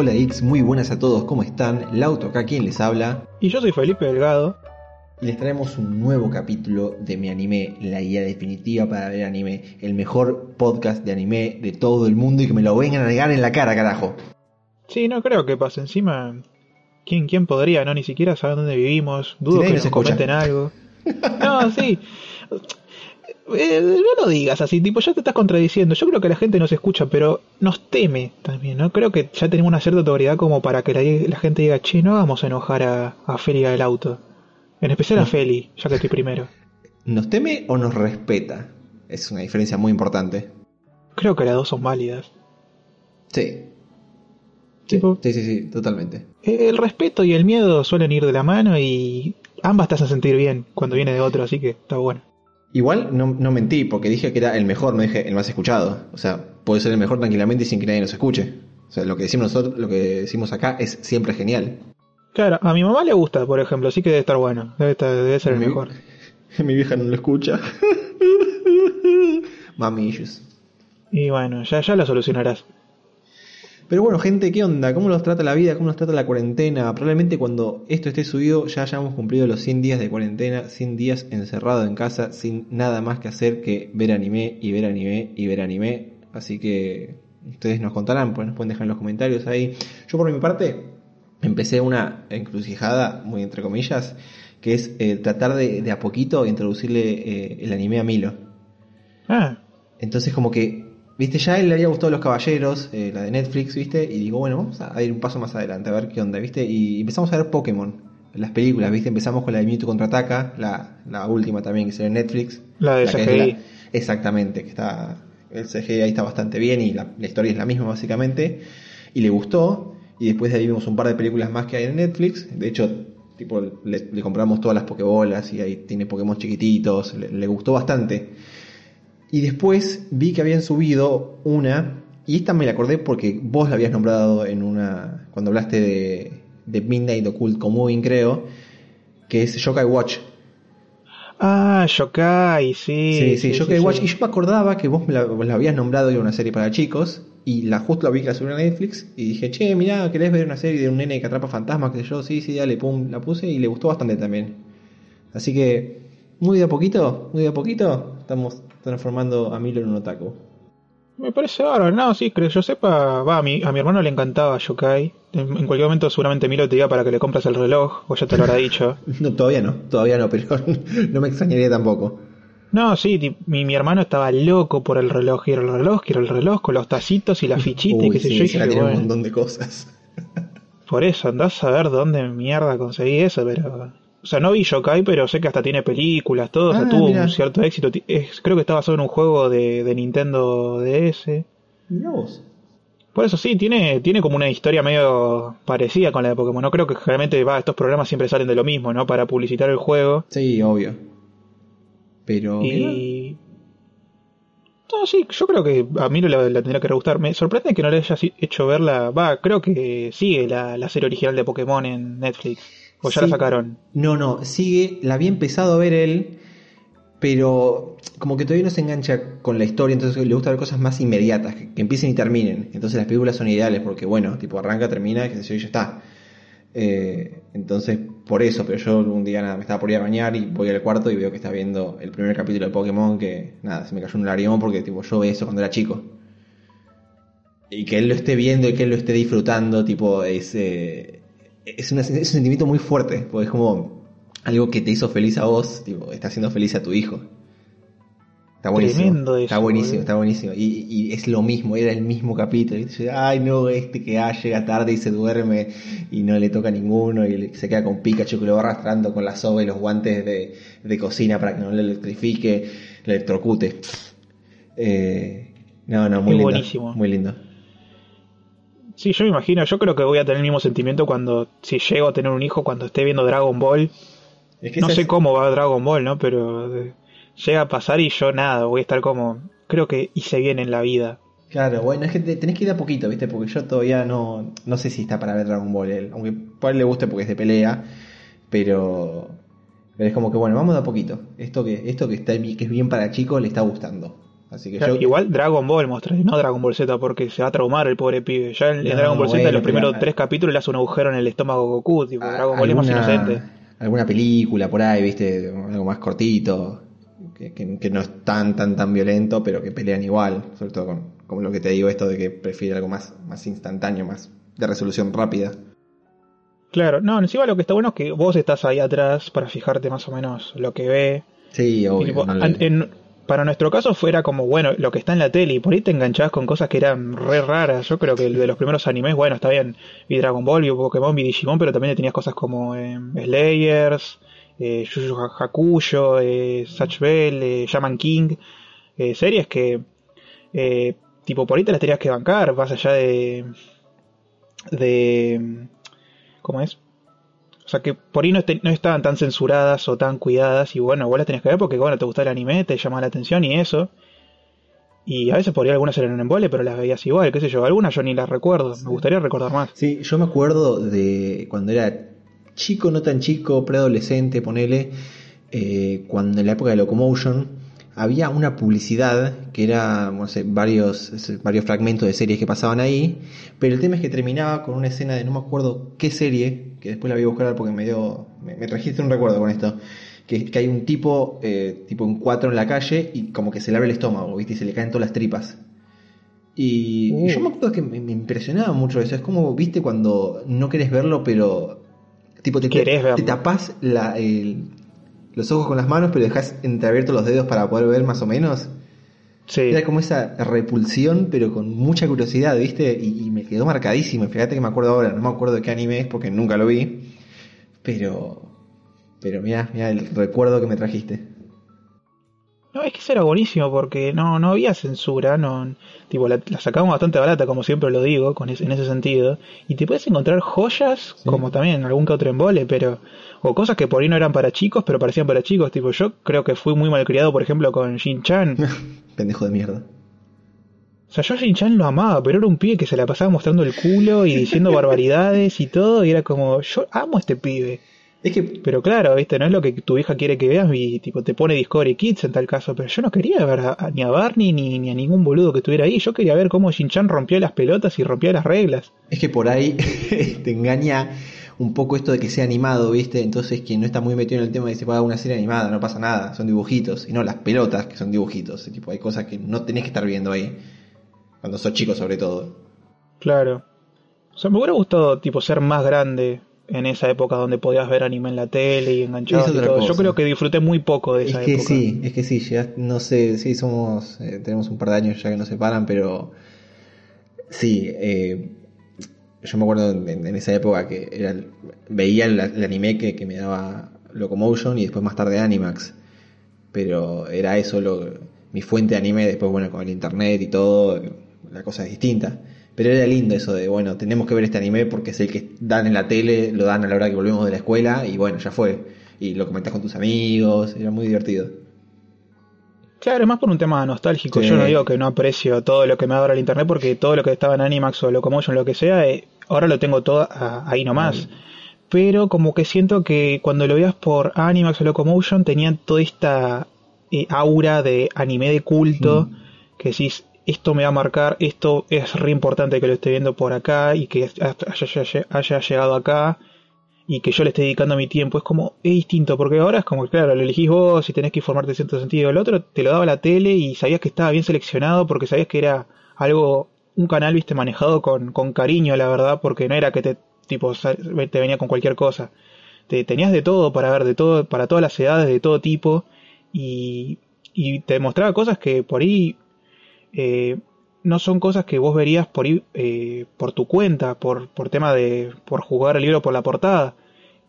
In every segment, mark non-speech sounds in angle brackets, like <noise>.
Hola X, muy buenas a todos, ¿cómo están? Lauto acá quien les habla. Y yo soy Felipe Delgado. Y les traemos un nuevo capítulo de Mi Anime, la guía definitiva para ver anime, el mejor podcast de anime de todo el mundo y que me lo vengan a negar en la cara, carajo. Sí, no creo que pase encima. ¿Quién, quién podría? No, ni siquiera saber dónde vivimos. Dudo Si que nos nos escucha. comenten algo. <laughs> No, sí. Eh, no lo digas así, tipo, ya te estás contradiciendo. Yo creo que la gente nos escucha, pero nos teme también, ¿no? Creo que ya tenemos una cierta autoridad como para que la, la gente diga, che, no vamos a enojar a, a Feli del auto. En especial a. Feli, ya que estoy primero. <laughs> ¿Nos teme o nos respeta? Es una diferencia muy importante. Creo que las dos son válidas. Sí. Sí, Tipo- sí, sí, sí, totalmente. Eh, El respeto y el miedo suelen ir de la mano y ambas te hacen sentir bien cuando viene de otro, así que está bueno. Igual no, no mentí porque dije que era el mejor, no dije el más escuchado. O sea, puede ser el mejor tranquilamente y sin que nadie nos escuche. O sea, lo que decimos nosotros, lo que decimos acá es siempre genial. Claro, a mi mamá le gusta, por ejemplo, así que debe estar bueno, debe, estar- debe ser el Mi- mejor. <laughs> Mi vieja no lo escucha. <laughs> Mami issues. Y bueno, ya, ya lo solucionarás. Pero bueno, gente, ¿qué onda? ¿Cómo nos trata la vida? ¿Cómo nos trata la cuarentena? Probablemente cuando esto esté subido ya hayamos cumplido los 100 días de cuarentena, 100 días encerrado en casa, sin nada más que hacer que ver anime y ver anime y ver anime. Así que ustedes nos contarán, pues nos pueden dejar en los comentarios ahí. Yo por mi parte empecé una encrucijada, muy entre comillas, que es eh, tratar de, de a poquito introducirle eh, el anime a Milo. Ah, Entonces como que, viste, ya a él le había gustado Los Caballeros, eh, la de Netflix, viste, y digo, bueno, vamos a ir un paso más adelante, a ver qué onda, viste, y empezamos a ver Pokémon, las películas, viste, empezamos con la de Mewtwo Contraataca, la, la última también que salió en Netflix. La de CGI. exactamente, que está, el CGI ahí está bastante bien y la, la historia es la misma básicamente, y le gustó, y después de ahí vimos un par de películas más que hay en Netflix, de hecho... Tipo, le, le compramos todas las Pokébolas y ahí tiene Pokémon chiquititos, le- le gustó bastante. Y después vi que habían subido una, y esta me la acordé porque vos la habías nombrado en una. cuando hablaste de, de Midnight Occult Commoving, creo, que es Yokai Watch. ah, Yokai, sí. Sí, sí, sí, Watch. sí. Y yo me acordaba que vos me la, vos la habías nombrado era una serie para chicos, y la justo la vi que la subieron a Netflix, y dije, che, mirá, ¿querés ver una serie de un nene que atrapa fantasmas? Que yo, sí, sí, dale, pum, la puse y le gustó bastante también. Así que, muy de a poquito, muy de a poquito, estamos transformando a Milo en un otaku. Me parece bárbaro, no, sí, que yo sepa, va, a mi, a mi hermano le encantaba Yokai. En, en cualquier momento seguramente Milo te diga para que le compres el reloj, o ya te lo habrá dicho. <laughs> No, todavía no, todavía no, pero <laughs> no me extrañaría tampoco. No, sí, mi, mi hermano estaba loco por el reloj, quiero el reloj, quiero el reloj, con los tacitos y la fichita y qué sé sí, yo. y se un montón de cosas. <laughs> Por eso, andás a ver dónde mierda conseguí eso, pero... O sea, no vi Yokai, pero sé que hasta tiene películas, todo, o sea, Ah, tuvo mirá. un cierto éxito. Es- creo que está basado en un juego de, de Nintendo DS. Mirá vos. Por eso sí, tiene, tiene como una historia medio parecida con la de Pokémon. No creo que generalmente va, estos programas siempre salen de lo mismo, ¿no? Para publicitar el juego. Sí, obvio. Pero. Y... No, sí, yo creo que a mí la, la tendría que re gustar. Me sorprende que no le hayas hecho verla. Va, creo que sigue la, la serie original de Pokémon en Netflix. O ya la Sí. sacaron. No, no, sigue, la había empezado a ver él, pero como que todavía no se engancha con la historia, entonces le gusta ver cosas más inmediatas, que, que empiecen y terminen. Entonces las películas son ideales porque, bueno, tipo arranca, termina, que se yo y ya está. Eh, entonces, por eso, pero yo un día nada, me estaba por ir a bañar y voy al cuarto y veo que está viendo el primer capítulo de Pokémon, que nada, se me cayó un lagrimón porque tipo yo veía eso cuando era chico. Y que él lo esté viendo y que él lo esté disfrutando, tipo, es, eh, es, una- es un sentimiento muy fuerte, porque es como algo que te hizo feliz a vos, tipo, está haciendo feliz a tu hijo. Está buenísimo. Eso, está buenísimo, está buenísimo. Y, y es lo mismo, era el mismo capítulo. Y dice, ay no, este que ah, llega tarde y se duerme y no le toca a ninguno y se queda con Pikachu que lo va arrastrando con la soga y los guantes de, de cocina para que no le electrifique, le electrocute. Eh, no, no, muy lindo. buenísimo. Muy lindo. Sí, yo me imagino. Yo creo que voy a tener el mismo sentimiento cuando, si llego a tener un hijo, cuando esté viendo Dragon Ball. Es que No sé es- cómo va Dragon Ball, ¿no? Pero eh, llega a pasar y yo nada, voy a estar como... Creo que hice bien en la vida. Claro, bueno, es que te- tenés que ir a poquito, ¿viste? Porque yo todavía no, no sé si está para ver Dragon Ball, él, aunque por él le guste porque es de pelea, pero Pero es como que, bueno, vamos de a poquito. Esto que, esto que, está, que es bien para chicos le está gustando. Así que yo, Igual Dragon Ball mostré, no Dragon Ball Z, porque se va a traumar el pobre pibe. Ya en, en Dragon Ball Z, en los primeros pero- tres capítulos le hace un agujero en el estómago a Goku. Tipo, a- Dragon Ball es más inocente. alguna película por ahí, viste, algo más cortito, que, que- que no es tan, tan, tan violento, pero que pelean igual, sobre todo con, con lo que te digo, esto de que prefiere algo más, más instantáneo, más de resolución rápida. Claro, no, encima lo que está bueno es que vos estás ahí atrás para fijarte más o menos lo que ve. Sí, obvio. tipo, no le- an- en- para nuestro caso fuera como, bueno, lo que está en la tele y por ahí te enganchabas con cosas que eran re raras. Yo creo que el de los primeros animes, bueno, está bien, vi Dragon Ball, vi Pokémon, vi Digimon, pero también tenías cosas como eh, Slayers, eh, Hakusho, eh, Satch Bell, eh, Shaman King, series que, tipo, por ahí te las tenías que bancar, más allá de... de ¿Cómo es? O sea, que por ahí no, este- no estaban tan censuradas o tan cuidadas. Y bueno, vos las tenías que ver porque, bueno, te gustaba el anime, te llamaba la atención y eso. Y a veces por ahí algunas eran en embole, pero las veías igual, qué sé yo. Algunas yo ni las recuerdo. Me gustaría recordar más. Sí, yo me acuerdo de cuando era chico, no tan chico, preadolescente, ponele, eh, cuando en la época de Locomotion había una publicidad que era, no sé, varios, varios fragmentos de series que pasaban ahí, pero el tema es que terminaba con una escena de no me acuerdo qué serie, que después la voy a buscar porque me dio, me, me trajiste un recuerdo con esto, que, que hay un tipo, eh, tipo en cuatro en la calle y como que se le abre el estómago, ¿viste? Y se le caen todas las tripas. Y, y Uh. yo me acuerdo que me, me impresionaba mucho eso. Es como, viste, cuando no querés verlo, pero. Tipo, te, Querés verlo. te tapás la, el- los ojos con las manos, pero dejás entreabiertos los dedos para poder ver más o menos. Era como esa repulsión, pero con mucha curiosidad, viste. Y, y me quedó marcadísimo. Fíjate que me acuerdo ahora, no me acuerdo de qué anime es porque nunca lo vi. Pero. Pero mira, mira el recuerdo que me trajiste. No, es que eso era buenísimo porque no, no había censura, no, tipo, la, la sacamos bastante barata, como siempre lo digo, con es- en ese sentido, y te puedes encontrar joyas, Sí. como también algún que otro embole, pero, o cosas que por ahí no eran para chicos, pero parecían para chicos, tipo, yo creo que fui muy malcriado, por ejemplo, con Shin-Chan, <laughs> Pendejo de mierda. o sea, yo a Shin-Chan lo amaba, pero era un pibe que se la pasaba mostrando el culo y diciendo <laughs> barbaridades y todo, y era como, yo amo a este pibe. Es que Pero claro, viste, no es lo que tu hija quiere que veas y tipo te pone Discovery Kids en tal caso, pero yo no quería ver a- a- ni a Barney ni, ni a ningún boludo que estuviera ahí, yo quería ver cómo Shin-Chan rompía las pelotas y rompía las reglas. Es que por ahí <laughs> te engaña un poco esto de que sea animado, ¿viste? Entonces quien no está muy metido en el tema dice, va una serie animada, no pasa nada, son dibujitos. Y no, las pelotas que son dibujitos. Tipo, hay cosas que no tenés que estar viendo ahí. Cuando sos chico sobre todo. Claro. O sea, me hubiera gustado tipo ser más grande en esa época donde podías ver anime en la tele y enganchado Es y todo. Yo creo que disfruté muy poco de Es esa que época. sí, es que sí, llegas- no sé, sí, somos, eh, tenemos un par de años ya que nos separan, pero sí, eh, yo me acuerdo en, en esa época que era veía el, el anime que, que me daba Locomotion y después más tarde Animax, pero era eso lo, mi fuente de anime, después bueno, con el internet y todo, la cosa es distinta. Pero era lindo eso de, bueno, tenemos que ver este anime porque es el que dan en la tele, lo dan a la hora que volvemos de la escuela y bueno, ya fue. Y lo comentas con tus amigos, era muy divertido. Claro, es más por un tema nostálgico. Sí. Yo no digo que no aprecio todo lo que me da ahora el internet porque todo lo que estaba en Animax o Locomotion, lo que sea, eh, ahora lo tengo todo a- ahí nomás. Pero como que siento que cuando lo veas por Animax o Locomotion tenían toda esta eh, aura de anime de culto que decís, esto me va a marcar, esto es re importante que lo esté viendo por acá y que haya, haya- llegado acá y que yo le esté dedicando mi tiempo. Es como, es distinto, porque ahora es como, claro, lo elegís vos y tenés que informarte en cierto sentido. El otro te lo daba la tele y sabías que estaba bien seleccionado porque sabías que era algo, un canal, viste, manejado con, con cariño, la verdad, porque no era que te, tipo, te venía con cualquier cosa. Te, tenías de todo para ver, de todo, para todas las edades, de todo tipo, y, y te mostraba cosas que por ahí eh, no son cosas que vos verías por eh, por tu cuenta, por, por tema de, por jugar el libro por la portada.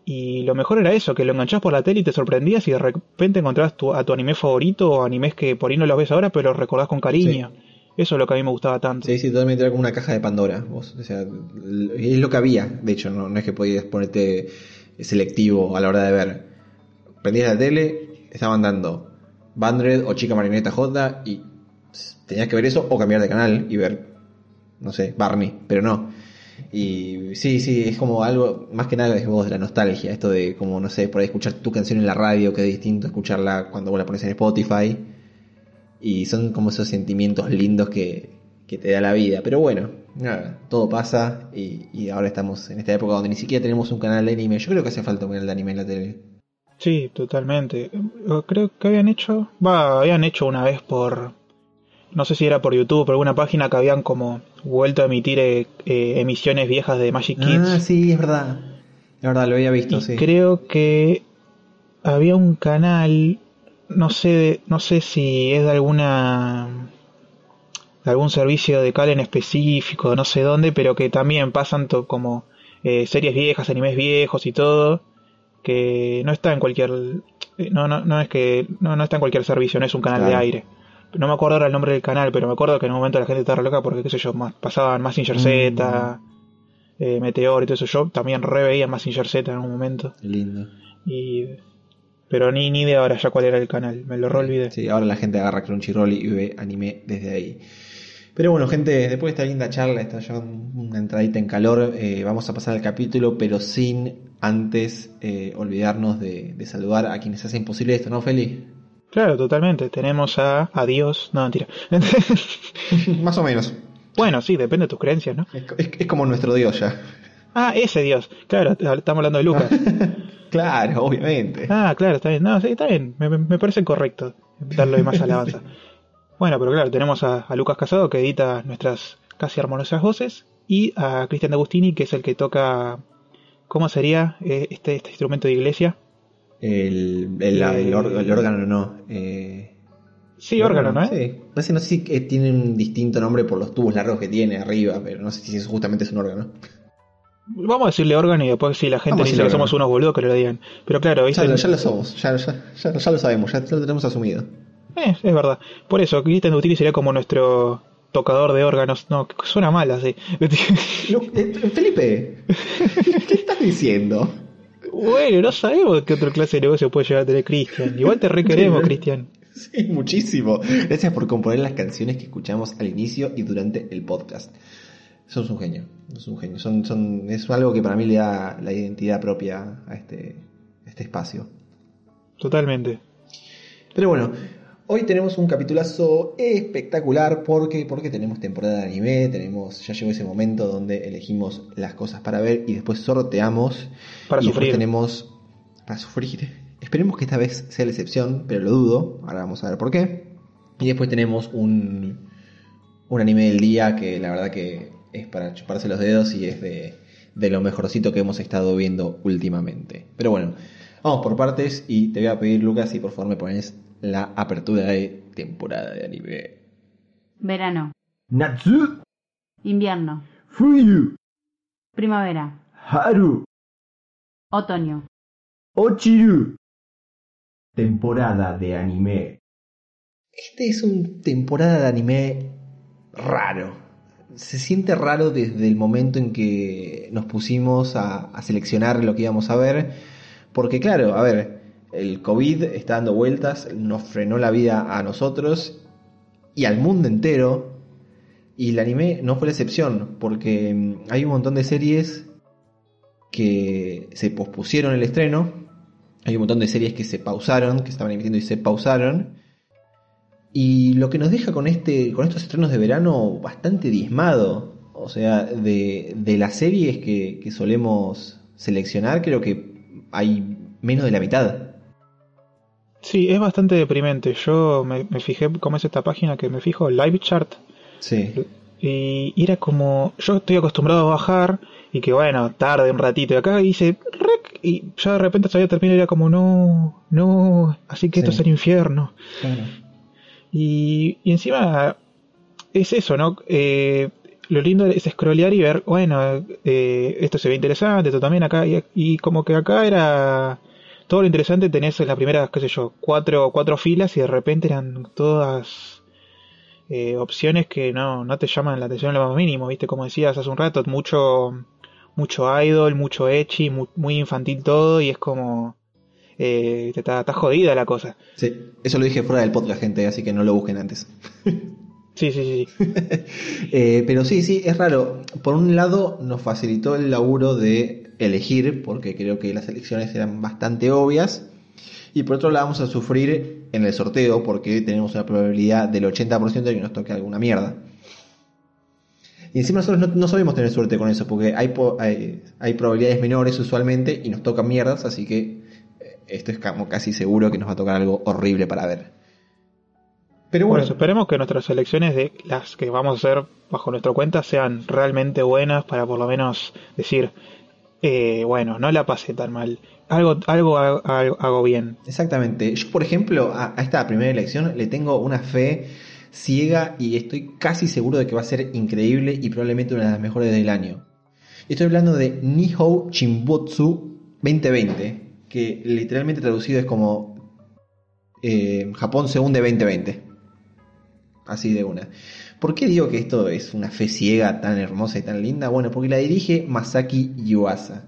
Y lo mejor era eso, que lo enganchás por la tele y te sorprendías y de repente encontrabas tu, a tu anime favorito o animes que por ahí no los ves ahora, pero los recordás con cariño. Eso es lo que a mí me gustaba tanto. Sí, sí, totalmente era como una caja de Pandora. Vos, o sea, l- es lo que había, de hecho, no, no es que podías ponerte selectivo a la hora de ver. Prendías la tele, estaban dando Bandred o Chica Marineta J y tenías que ver eso o cambiar de canal y ver, no sé, Barney, pero no. Y sí, sí, es como algo, más que nada es vos de la nostalgia, esto de como, no sé, por ahí escuchar tu canción en la radio, que es distinto escucharla cuando vos la pones en Spotify. Y son como esos sentimientos lindos que, que te da la vida. Pero bueno, nada, todo pasa y, ahora estamos en esta época donde ni siquiera tenemos un canal de anime. Yo creo que hace falta un canal de anime en la tele. Sí, totalmente. Creo que habían hecho, va, habían hecho una vez por, no sé si era por YouTube, por alguna página que habían como vuelto a emitir eh, eh, emisiones viejas de Magic Kids. Ah, sí, es verdad. La verdad, lo había visto, y sí. creo que había un canal, no sé, no sé si es de alguna de algún servicio de cable en específico, no sé dónde, pero que también pasan to- como eh, series viejas, animes viejos y todo, que no está en cualquier no no no es que no, no está en cualquier servicio, no es un canal de aire. No me acuerdo ahora el nombre del canal, pero me acuerdo que en un momento la gente estaba re loca porque qué sé yo, más, pasaban Massinger Z, eh, Meteor y todo eso. Yo también re veía Massinger Z en un momento. Lindo. Y pero ni ni de ahora ya cuál era el canal, me lo re olvidé. Sí, ahora la gente agarra Crunchyroll y ve anime desde ahí. Pero bueno, gente, después de esta linda charla, esta ya una entradita en calor, eh, vamos a pasar al capítulo, pero sin antes eh, olvidarnos de, de saludar a quienes hacen posible esto, ¿no, Feli? Claro, totalmente. Tenemos a Adiós, no mentira. <laughs> Más o menos. bueno, sí, depende de tus creencias, ¿no? Es, es- es como nuestro dios ya. Ah, ese Dios. Claro, estamos hablando de Lucas. <laughs> Claro, obviamente. Ah, claro, está bien. No, sí, está bien. Me, me- me parece correcto darle más alabanza. <laughs> Bueno, pero claro, tenemos a, a Lucas Casado que edita nuestras casi armoniosas voces y a Cristian D'Agustini que es el que toca. ¿Cómo sería eh, este, este instrumento de iglesia? El, el, el or- el órgano no. Eh, Sí, órgano, ¿no? eh? Sí. No sé si eh, tiene un distinto nombre por los tubos largos que tiene arriba, pero no sé si eso justamente es un órgano. Vamos a decirle órgano y después si la gente dice que somos órgano. unos boludos que lo digan. Pero claro, ¿viste? Ya, lo- ya lo somos, ya, ya, ya, ya lo sabemos, ya lo tenemos asumido. Eh, es verdad. Por eso, Cristian D'Agustini sería como nuestro tocador de órganos. No, suena mal así. Eh, Felipe, ¿qué estás diciendo? <laughs> bueno, no sabemos qué otra clase de negocio puede llegar a tener Cristian. Igual te requeremos, Cristian. Sí, muchísimo. Gracias por componer las canciones que escuchamos al inicio y durante el podcast. Sos un genio, sos un genio. Son, son, es algo que para mí le da la identidad propia a este, a este espacio. Totalmente. Pero bueno, hoy tenemos un capitulazo espectacular porque, porque tenemos temporada de anime, tenemos, ya llegó ese momento donde elegimos las cosas para ver y después sorteamos. Para y después sufrir. tenemos para sufrir. Esperemos que esta vez sea la excepción, pero lo dudo. Ahora vamos a ver por qué. Y después tenemos un, un anime del día que la verdad que es para chuparse los dedos y es de, de lo mejorcito que hemos estado viendo últimamente. Pero bueno, vamos por partes y te voy a pedir, Lucas, si por favor me pones la apertura de temporada de anime. Verano, Natsu, invierno, Fuyu, primavera, Haru, otoño, Ochiru. Temporada de anime. Este es un temporada de anime raro. Se siente raro desde el momento en que nos pusimos a, a seleccionar lo que íbamos a ver. Porque claro, a ver, el COVID está dando vueltas, nos frenó la vida a nosotros y al mundo entero. Y el anime no fue la excepción, porque mm, hay un montón de series que se pospusieron el estreno. Hay un montón de series que se pausaron, que estaban emitiendo y se pausaron. Y lo que nos deja con este. con estos estrenos de verano bastante diezmado. O sea, de, de las series que, que solemos seleccionar, creo que hay menos de la mitad. Sí, es bastante deprimente. Yo me, me fijé, ¿cómo es esta página que me fijo? Live Chart. Sí. Y era como, yo estoy acostumbrado a bajar y que bueno, tarde un ratito. Y acá hice rec y ya de repente todavía termina y era como, no, no, así que esto es el infierno. Claro. Y, y encima es eso, ¿no? Eh, lo lindo es scrollear y ver, bueno, eh, esto se ve interesante, esto también acá. Y, y como que acá era todo lo interesante, tenés en las primeras, qué sé yo, cuatro, cuatro filas y de repente eran todas eh, opciones que no, no te llaman la atención en lo más mínimo, ¿viste? Como decías hace un rato, mucho, mucho idol, mucho ecchi, mu- muy infantil todo y es como... Eh, está, está jodida la cosa. Sí. Eso lo dije fuera del podcast, gente, así que no lo busquen antes. <laughs> Sí, sí, sí. <laughs> Eh, pero sí, sí, es raro. Por un lado, nos facilitó el laburo de elegir, porque creo que las elecciones eran bastante obvias. Y por otro lado vamos a sufrir en el sorteo porque tenemos una probabilidad del 80% de que nos toque alguna mierda. Y encima nosotros no, no sabemos tener suerte con eso porque hay, hay, hay probabilidades menores usualmente y nos tocan mierdas, así que eh, esto es como casi seguro que nos va a tocar algo horrible para ver. Pero Bueno, esperemos que nuestras elecciones de las que vamos a hacer bajo nuestra cuenta sean realmente buenas para por lo menos decir, eh, bueno, no la pasé tan mal. Algo, algo hago, hago- hago bien. Exactamente. Yo, por ejemplo, a, a esta primera elección le tengo una fe ciega y estoy casi seguro de que va a ser increíble y probablemente una de las mejores del año. Estoy hablando de Nihou Chimbotsu 2020, que literalmente traducido es como eh, Japón según de 2020. Así de una. ¿Por qué digo que esto es una fe ciega tan hermosa y tan linda? Bueno, porque la dirige Masaki Yuasa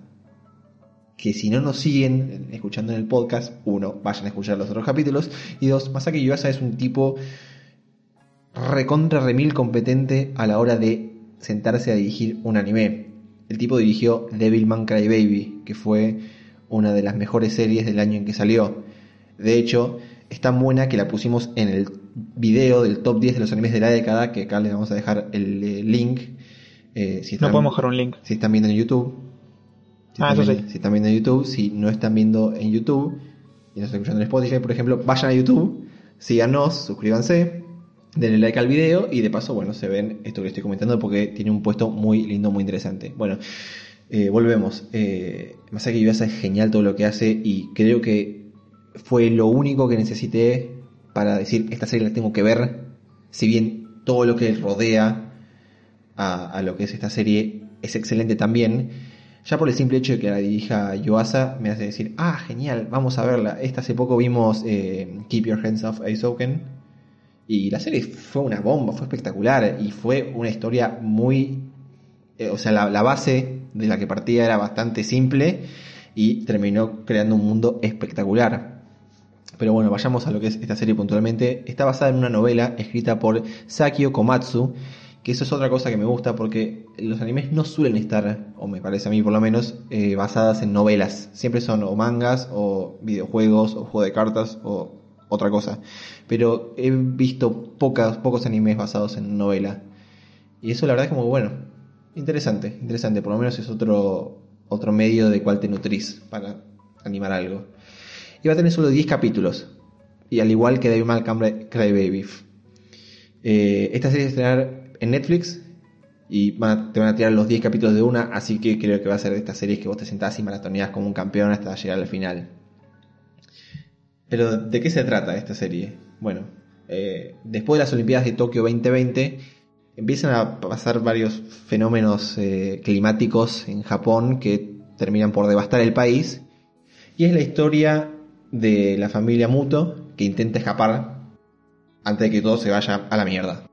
que si no nos siguen escuchando en el podcast, uno, vayan a escuchar los otros capítulos, y dos, Masaki Yuasa es un tipo recontra remil competente a la hora de sentarse a dirigir un anime. El tipo dirigió Devilman Crybaby, que fue una de las mejores series del año en que salió. De hecho, es tan buena que la pusimos en el video del top 10 de los animes de la década, que acá les vamos a dejar el eh, link. eh, si No están- podemos dejar un link. si están viendo en YouTube. Si Ah, están eso viendo- sí. Si están viendo en YouTube, si no están viendo en YouTube y nos están escuchando en Spotify, por ejemplo, vayan a YouTube, síganos, suscríbanse, denle like al video y de paso, bueno, se ven esto que estoy comentando porque tiene un puesto muy lindo, muy interesante. Bueno, eh, volvemos. Eh, Masaki Yuasa es genial todo lo que hace y creo que fue lo único que necesité para decir esta serie la tengo que ver. Si bien todo lo que rodea a, a lo que es esta serie es excelente también. Ya por el simple hecho de que la dirija Yoasa me hace decir, ah, genial, vamos a verla. Esta hace poco vimos eh, Keep Your Hands Off Aizoken y la serie fue una bomba, fue espectacular y fue una historia muy... eh, o sea, la, la base de la que partía era bastante simple y terminó creando un mundo espectacular. Pero bueno, vayamos a lo que es esta serie puntualmente. Está basada en una novela escrita por Sakio Komatsu, que eso es otra cosa que me gusta porque los animes no suelen estar, o me parece a mí por lo menos, eh, basadas en novelas. Siempre son o mangas, o videojuegos, o juego de cartas, o otra cosa. Pero he visto pocas, pocos animes basados en novela. Y eso la verdad es como, bueno, interesante, interesante. Por lo menos es otro, otro medio de cual te nutrís para animar algo. Y va a tener solo 10 capítulos. Y al igual que Devilman Crybaby. Eh, esta serie se estrenar en Netflix. Y te van a tirar los 10 capítulos de una. Así que creo que va a ser de estas series que vos te sentás y maratoneás como un campeón hasta llegar al final. Pero, ¿de qué se trata esta serie? Bueno, eh, después de las Olimpiadas de Tokio 2020, empiezan a pasar varios fenómenos eh, climáticos en Japón que terminan por devastar el país. Y es la historia de la familia Muto que intenta escapar antes de que todo se vaya a la mierda.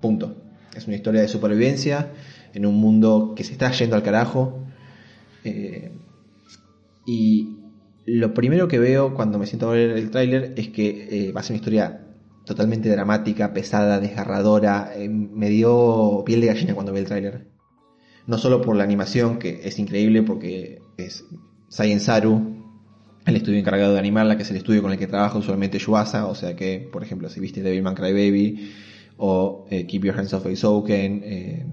Punto. Es una historia de supervivencia en un mundo que se está yendo al carajo. Eh, y lo primero que veo cuando me siento a ver el tráiler es que eh, va a ser una historia totalmente dramática, pesada, desgarradora. Eh, me dio piel de gallina cuando vi el tráiler. No solo por la animación, que es increíble porque es Science Saru, el estudio encargado de animarla, que es el estudio con el que trabaja usualmente Yuasa, o sea que, por ejemplo, si viste Devilman Crybaby o eh, Keep Your Hands Off Aizoken, eh,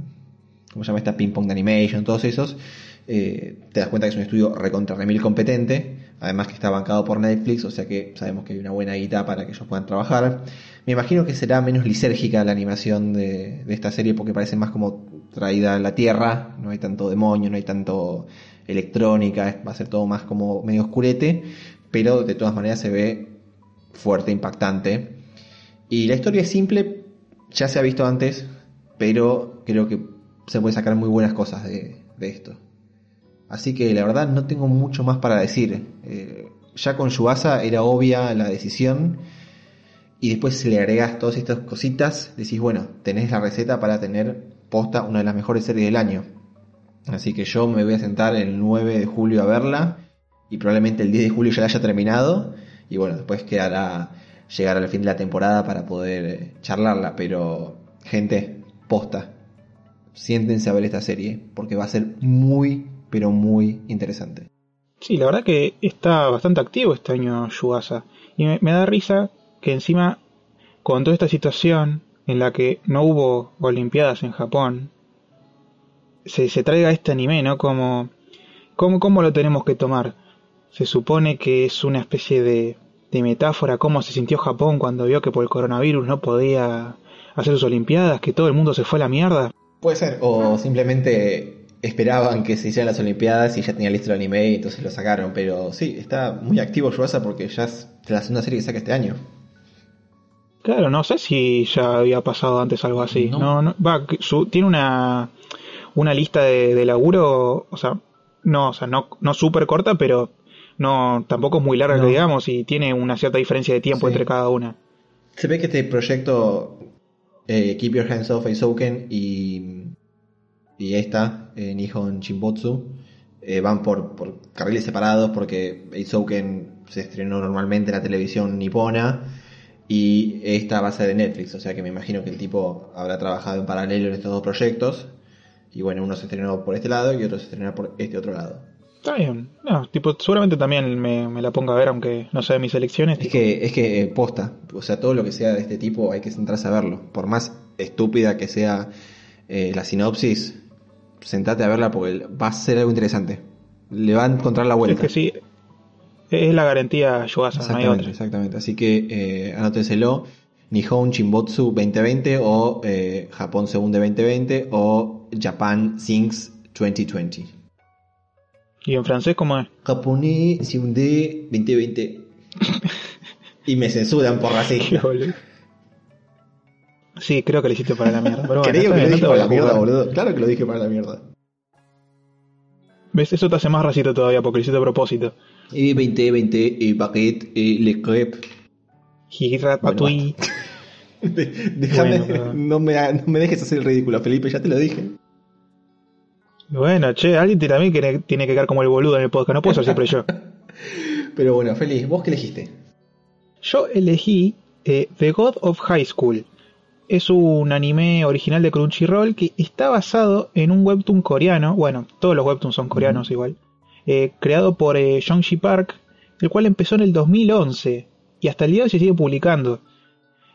¿cómo se llama esta? Ping Pong de Animation, todos esos, eh, te das cuenta que es un estudio recontra remil competente, además que está bancado por Netflix, o sea que sabemos que hay una buena guita para que ellos puedan trabajar. Me imagino que será menos lisérgica la animación de, de esta serie porque parece más como traída a la Tierra, no hay tanto demonio, no hay tanto electrónica, va a ser todo más como medio oscurete, pero de todas maneras se ve fuerte, impactante. Y la historia es simple, ya se ha visto antes, pero creo que se puede sacar muy buenas cosas de, esto. Así que la verdad no tengo mucho más para decir. Eh, ya con Yuasa era obvia la decisión. Y después si le agregas todas estas cositas, decís, bueno, tenés la receta para tener posta una de las mejores series del año. Así que yo me voy a sentar el 9 de julio a verla. Y probablemente el 10 de julio ya la haya terminado. Y bueno, después quedará llegar al fin de la temporada para poder eh, charlarla. Pero, gente, posta. Siéntense a ver esta serie. Porque va a ser muy, pero muy interesante. Sí, la verdad que está bastante activo este año Yuasa. Y me, me da risa que encima, con toda esta situación en la que no hubo Olimpiadas en Japón, se, se traiga este anime, ¿no? Como, ¿cómo, ¿Cómo lo tenemos que tomar? Se supone que es una especie de, de metáfora, cómo se sintió Japón cuando vio que por el coronavirus no podía hacer sus Olimpiadas, que todo el mundo se fue a la mierda. Puede ser, o simplemente esperaban que se hicieran las Olimpiadas y ya tenía listo el anime y entonces lo sacaron. Pero sí, está muy activo Yuasa porque ya es la segunda serie que saca este año. Claro, no sé si ya había pasado antes algo así. No. No, no, va, que su- tiene una, una lista de, de laburo, o sea, no, o sea, no, no súper corta, pero no, tampoco es muy larga, No. digamos, y tiene una cierta diferencia de tiempo Sí. entre cada una. Se ve que este proyecto, eh, Keep Your Hands Off Aizouken y, y esta, eh, Nihon Chimbotsu, eh, van por, por carriles separados porque Aizouken se estrenó normalmente en la televisión nipona y esta va a ser de Netflix, o sea que me imagino que el tipo habrá trabajado en paralelo en estos dos proyectos y bueno, uno se estrenó por este lado y otro se estrenó por este otro lado. Está bien. No, tipo, seguramente también me, me la ponga a ver, aunque no sea de mis elecciones. Es tipo, que, es que eh, posta, o sea, todo lo que sea de este tipo hay que sentarse a verlo. Por más estúpida que sea eh, la sinopsis, sentate a verla porque va a ser algo interesante. Le va a encontrar la es vuelta. que sí, es la garantía Yuasa, no hay exactamente, otra. exactamente. Así que eh, anótenselo. Nihon Chimbotsu 2020 o eh, Japón Segunde 2020 o Japan Things 2020. ¿Y en francés cómo es? Japonés Segunde 2020. <laughs> y me censuran por racista. <laughs> Sí, creo que le hiciste para la mierda. Pero bueno, Creo que lo dije para la mierda, boludo. Claro que lo dije para la mierda. ¿Ves? Eso te hace más racista todavía porque lo hiciste a propósito. Y 20, 20, y baguette, y le crepe. Gira, Bueno, <laughs> Déjame, Bueno, pero- no, me, no me dejes hacer el ridículo, Felipe, ya te lo dije. Bueno, che, alguien tiene- también que- tiene que quedar como el boludo en el podcast. No puedo ser siempre yo. <laughs> Pero bueno, Feliz, ¿vos qué elegiste? Yo elegí eh, The God of High School. Es un anime original de Crunchyroll que está basado en un webtoon coreano. Bueno, todos los webtoons son coreanos igual. eh, creado por eh, Jong-Ji Park, el cual empezó en el 2011 y hasta el día de hoy se sigue publicando.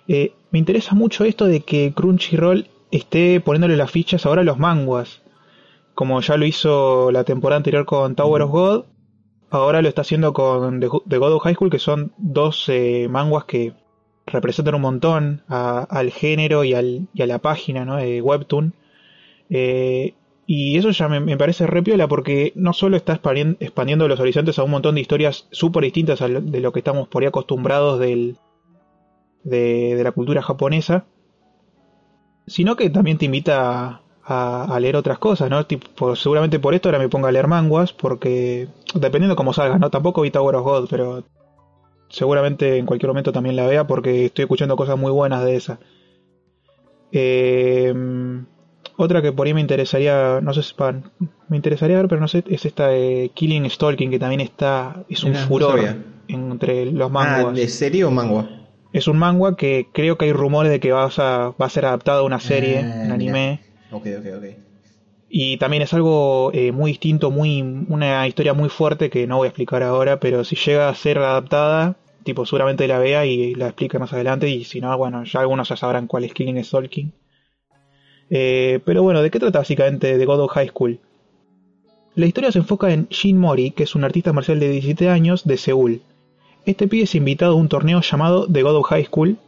Eh, me interesa mucho esto de que Crunchyroll esté poniéndole las fichas ahora a los manguas. Como ya lo hizo la temporada anterior con Tower of God, ahora lo está haciendo con The, God of High School, que son dos eh, manguas que representan un montón a- al género y, al- y a la página ¿no? de Webtoon. Eh, y eso ya me, me parece re piola porque no solo está expandien- expandiendo los horizontes a un montón de historias súper distintas a lo- de lo que estamos por ahí acostumbrados del, de, de la cultura japonesa, sino que también te invita a, a leer otras cosas, ¿no? Tipo, seguramente por esto ahora me ponga a leer manguas, porque dependiendo cómo salga, ¿no? Tampoco vi Tower of God, pero seguramente en cualquier momento también la vea porque estoy escuchando cosas muy buenas de esa. Eh, otra que por ahí me interesaría, no sé si me interesaría ver, pero no sé, es esta de Killing Stalking, que también está, es un no furor entre los Ah, manguas. ¿de serie o mangua? Es un manga que creo que hay rumores de que va a, va a ser adaptado a una serie, Ah, un anime. Ok, ok, ok. Y también es algo eh, muy distinto, muy una historia muy fuerte que no voy a explicar ahora, pero si llega a ser adaptada, tipo seguramente la vea y la explique más adelante, y si no, bueno, ya algunos ya sabrán cuál es Killing Stalking. Eh, pero bueno, ¿de qué trata básicamente The God of High School? La historia se enfoca en Shin Mori, que es un artista marcial de 17 años de Seúl. Este pibe es invitado a un torneo llamado The God of High School,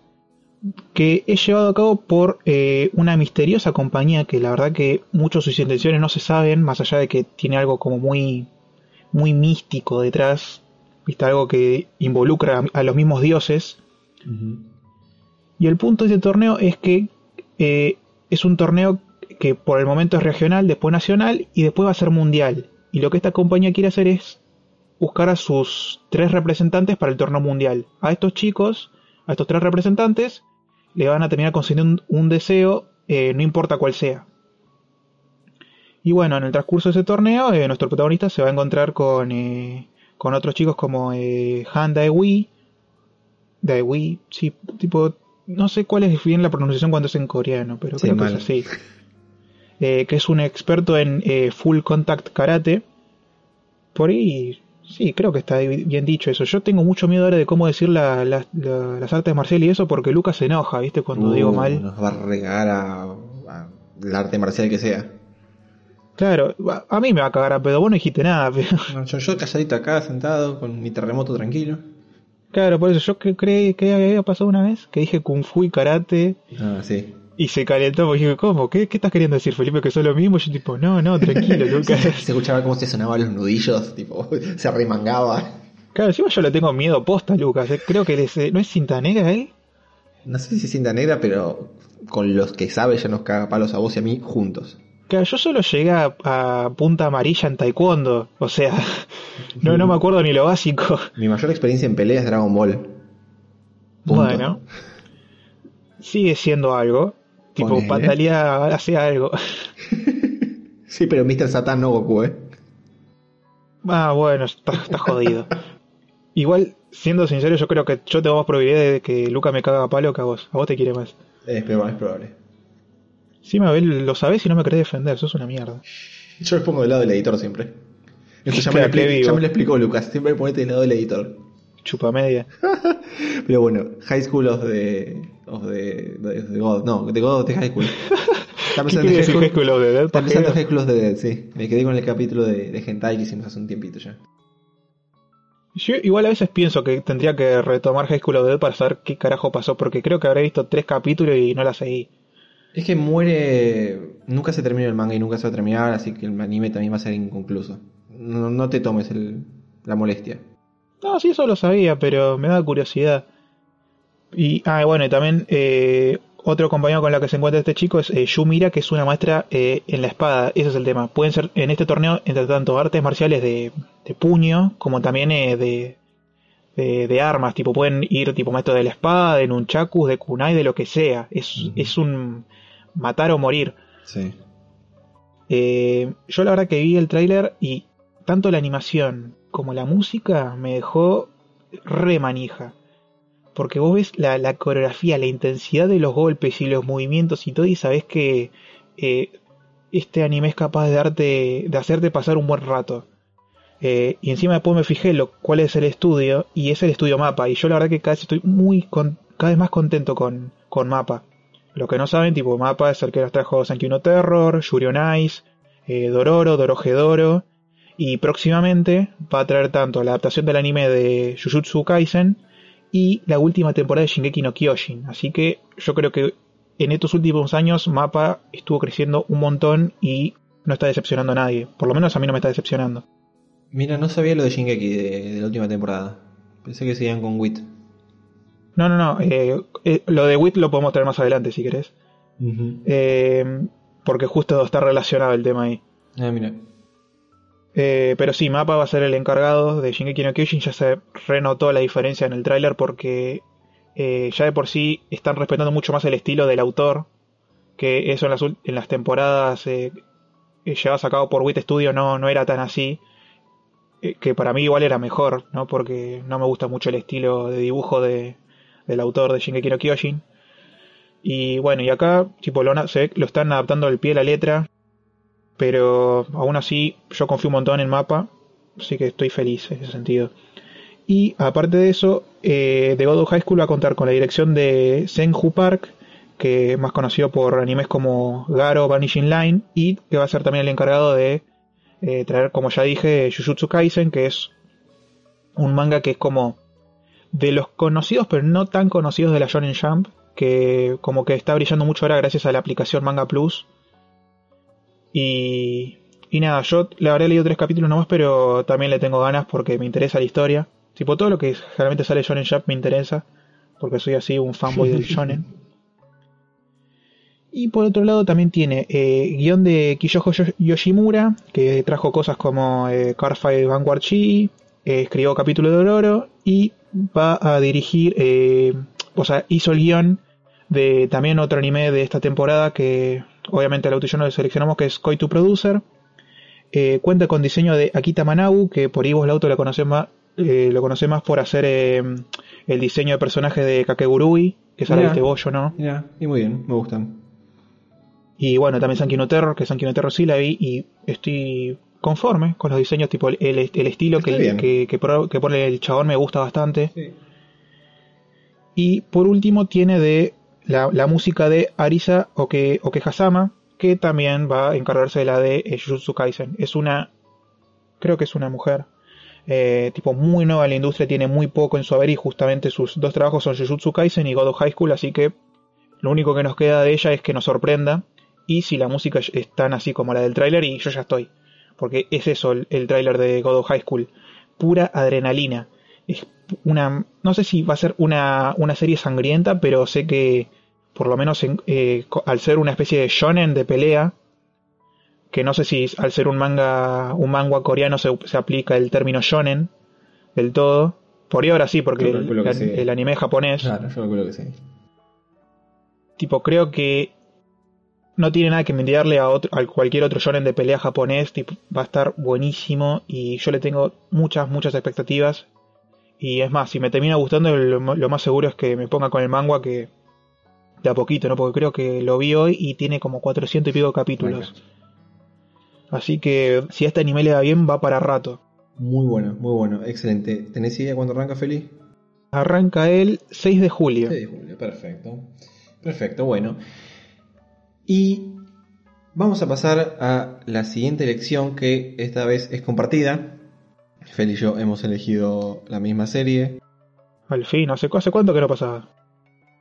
que es llevado a cabo por eh, una misteriosa compañía que la verdad que muchos de sus intenciones no se saben, más allá de que tiene algo como muy, muy místico detrás, ¿viste? algo que involucra a, a los mismos dioses. Y el punto de este torneo es que eh, es un torneo que por el momento es regional, después nacional y después va a ser mundial. Y lo que esta compañía quiere hacer es buscar a sus tres representantes para el torneo mundial. A estos chicos, a estos tres representantes, le van a terminar concediendo un, un deseo, eh, no importa cuál sea. Y bueno, en el transcurso de ese torneo, eh, nuestro protagonista se va a encontrar con, eh, con otros chicos como eh, Han Dae-wi, Dae-wi, sí, tipo, no sé cuál es bien la pronunciación cuando es en coreano, pero Sí, creo que mal. es así. Que es un experto en full contact karate. Por ahí Sí, creo que está bien dicho eso. Yo tengo mucho miedo ahora de cómo decir la- la- la- las artes marciales y eso porque Lucas se enoja, ¿viste? Cuando Uh, digo mal. Nos va a regar a, a el arte marcial que sea. Claro, a, a mí me va a cagar a pedo. Vos no dijiste nada, <laughs> pero... No, yo, yo calladito acá, sentado, con mi terremoto tranquilo. Claro, por eso yo que creí que había pasado una vez, que dije Kung Fu y Karate Ah, sí. Y se calentó porque dije, ¿cómo? ¿Qué, ¿Qué estás queriendo decir, Felipe? ¿Que soy lo mismo? Yo tipo, no, no, tranquilo, <laughs> Lucas. Se escuchaba cómo se sonaban los nudillos, tipo, <laughs> se remangaba. claro, encima yo le tengo miedo posta, Lucas. eh. Creo que es, eh, ¿no es cinta negra él? No sé si cinta negra, pero con los que sabe ya nos caga palos a vos y a mí juntos. Claro, yo solo llegué a, a punta amarilla en taekwondo. O sea, <laughs> no, no me acuerdo ni lo básico. Mi mayor experiencia en pelea es Dragon Ball. Punto. Bueno, sigue siendo algo. Tipo, Ponele. Patalía hace algo. <laughs> Sí, pero Mr. Satan no Goku, ¿eh? Ah, bueno, está, está jodido. Igual, siendo sincero, yo creo que yo tengo más probabilidad de que Luca me caga a palo que a vos. A vos te quiere más. Es probable, es probable. Sí, Mabel, lo sabés y no me querés defender, sos una mierda. Yo me pongo del lado del editor siempre. Esto <laughs> ya, me, Claro, lo explicó, vivo. ya me lo explicó Lucas, siempre ponete del lado del editor. Chupa media. <laughs> Pero bueno, High School of the, of the, de- de God, no, de God of the High School. <laughs> Está ¿Qué pensando en decir High School of the Dead, Está pensando? High School of the Dead, sí. Me quedé con el capítulo de, de Hentai que hicimos hace un tiempito ya. Yo igual a veces pienso que tendría que retomar High School of the Dead para saber qué carajo pasó, porque creo que habré visto tres capítulos y no la seguí. Es que muere. Nunca se termina el manga y nunca se va a terminar, así que el anime también va a ser inconcluso. No, no te tomes el- la molestia. No, sí, eso lo sabía, pero me da curiosidad. Y, ah, bueno, y también eh, otro compañero con la que se encuentra este chico es eh, Yumira, que es una maestra eh, en la espada. Ese es el tema. Pueden ser en este torneo, entre tanto, artes marciales de, de puño, como también eh, de, de, de armas. Tipo, pueden ir tipo maestro de la espada, de nunchakus, de kunai, de lo que sea. Es, es un matar o morir. Sí. Yo la verdad que vi el tráiler y tanto la animación como la música me dejó re manija. Porque vos ves la, coreografía, la intensidad de los golpes y los movimientos y todo y sabés que eh, este anime es capaz de darte, de hacerte pasar un buen rato. Eh, y encima después me fijé lo, cuál es el estudio y es el estudio Mapa y yo la verdad que cada vez estoy muy con- cada vez más contento con, con Mapa. Los que no saben, tipo Mapa es el que nos trajo Sankey no Terror, Yuri on Ice, eh, Dororo, Dorohedoro y próximamente va a traer tanto la adaptación del anime de Jujutsu Kaisen y la última temporada de Shingeki no Kyojin. Así que yo creo que en estos últimos años Mapa estuvo creciendo un montón y no está decepcionando a nadie. Por lo menos a mí no me está decepcionando. Mira, no sabía lo de Shingeki de, de la última temporada. Pensé que seguían con Wit. No, no, no. eh, eh, lo de Wit lo podemos traer más adelante si querés. Eh, porque justo está relacionado el tema ahí. Ah, mira. Eh, pero sí, Mapa va a ser el encargado de Shingeki no Kyojin. Ya se renotó la diferencia en el tráiler porque eh, ya de por sí están respetando mucho más el estilo del autor. Que eso en las, temporadas eh, eh, llevadas a cabo por Wit Studio no, no era tan así. Que para mí igual era mejor, ¿no? Porque no me gusta mucho el estilo de dibujo de, del autor de Shingeki no Kyojin. Y bueno, y acá, tipo, lo, se lo están adaptando al pie de la letra. Pero aún así, yo confío un montón en Mapa. Así que estoy feliz en ese sentido. Y aparte de eso, eh, The God of High School va a contar con la dirección de Senju Park, que es más conocido por animes como Garo Vanishing Line, y que va a ser también el encargado de eh, traer, como ya dije, Jujutsu Kaisen, que es un manga que es como de los conocidos, pero no tan conocidos de la Shonen Jump, que como que está brillando mucho ahora gracias a la aplicación Manga Plus. Y, y nada, yo le habré leído tres capítulos nomás, pero también le tengo ganas porque me interesa la historia. Tipo, todo lo que generalmente sale Shonen Jump me interesa, porque soy así un fanboy del <laughs> Shonen. Y por otro lado también tiene eh, guion de Kiyojo Yo- Yoshimura, que trajo cosas como eh, Cardfight Vanguard Chi, eh, escribió capítulo de Ororo y va a dirigir, eh, o sea, hizo el guion de también otro anime de esta temporada que obviamente el auto y yo no lo seleccionamos, que es Koi to Producer. Eh, cuenta con diseño de Akita Manabu, que por ahí vos el auto lo conoces más, eh, lo conocés más por hacer eh, el diseño de personaje de Kakegurui, que sale Mirá. de Bollo, ¿no? Mira, y muy bien, me gustan. Y bueno, también Sankey no Terror, que Sankey no Terror sí la vi y estoy conforme con los diseños, tipo el, el- estilo que, que, que pone el chabón me gusta bastante. Y por último tiene de la, música de Arisa Oke, que también va a encargarse de la de eh, Jujutsu Kaisen. Es una, creo que es una mujer, eh, tipo muy nueva en la industria, tiene muy poco en su haber y justamente sus dos trabajos son Jujutsu Kaisen y God of High School, así que lo único que nos queda de ella es que nos sorprenda y si la música es tan así como la del tráiler y yo ya estoy, porque es eso el, el tráiler de God of High School, pura adrenalina. Es una, no sé si va a ser una, una serie sangrienta, pero sé que por lo menos en- eh, al ser una especie de shonen de pelea, que no sé si al ser un manga, un manga coreano se, se aplica el término shonen del todo. Por ahí ahora sí, porque el, calculo que el- sí. el anime japonés, Claro, yo calculo que sí. tipo, creo que no tiene nada que envidiarle a, otro, a cualquier otro shonen de pelea japonés, tipo, va a estar buenísimo y yo le tengo muchas, muchas expectativas. Y es más, si me termina gustando, lo, lo más seguro es que me ponga con el manga que de a poquito, ¿no? Porque creo que lo vi hoy y tiene como 400 y pico capítulos. Así que si a este anime le va bien, va para rato. Muy bueno, muy bueno, excelente. ¿Tenés idea cuándo arranca Feliz? Arranca el 6 de julio. 6 de julio, perfecto. Perfecto, bueno. Y vamos a pasar a la siguiente elección que esta vez es compartida. Fel y yo hemos elegido la misma serie. Al fin, ¿hace, hace cuánto que no pasaba?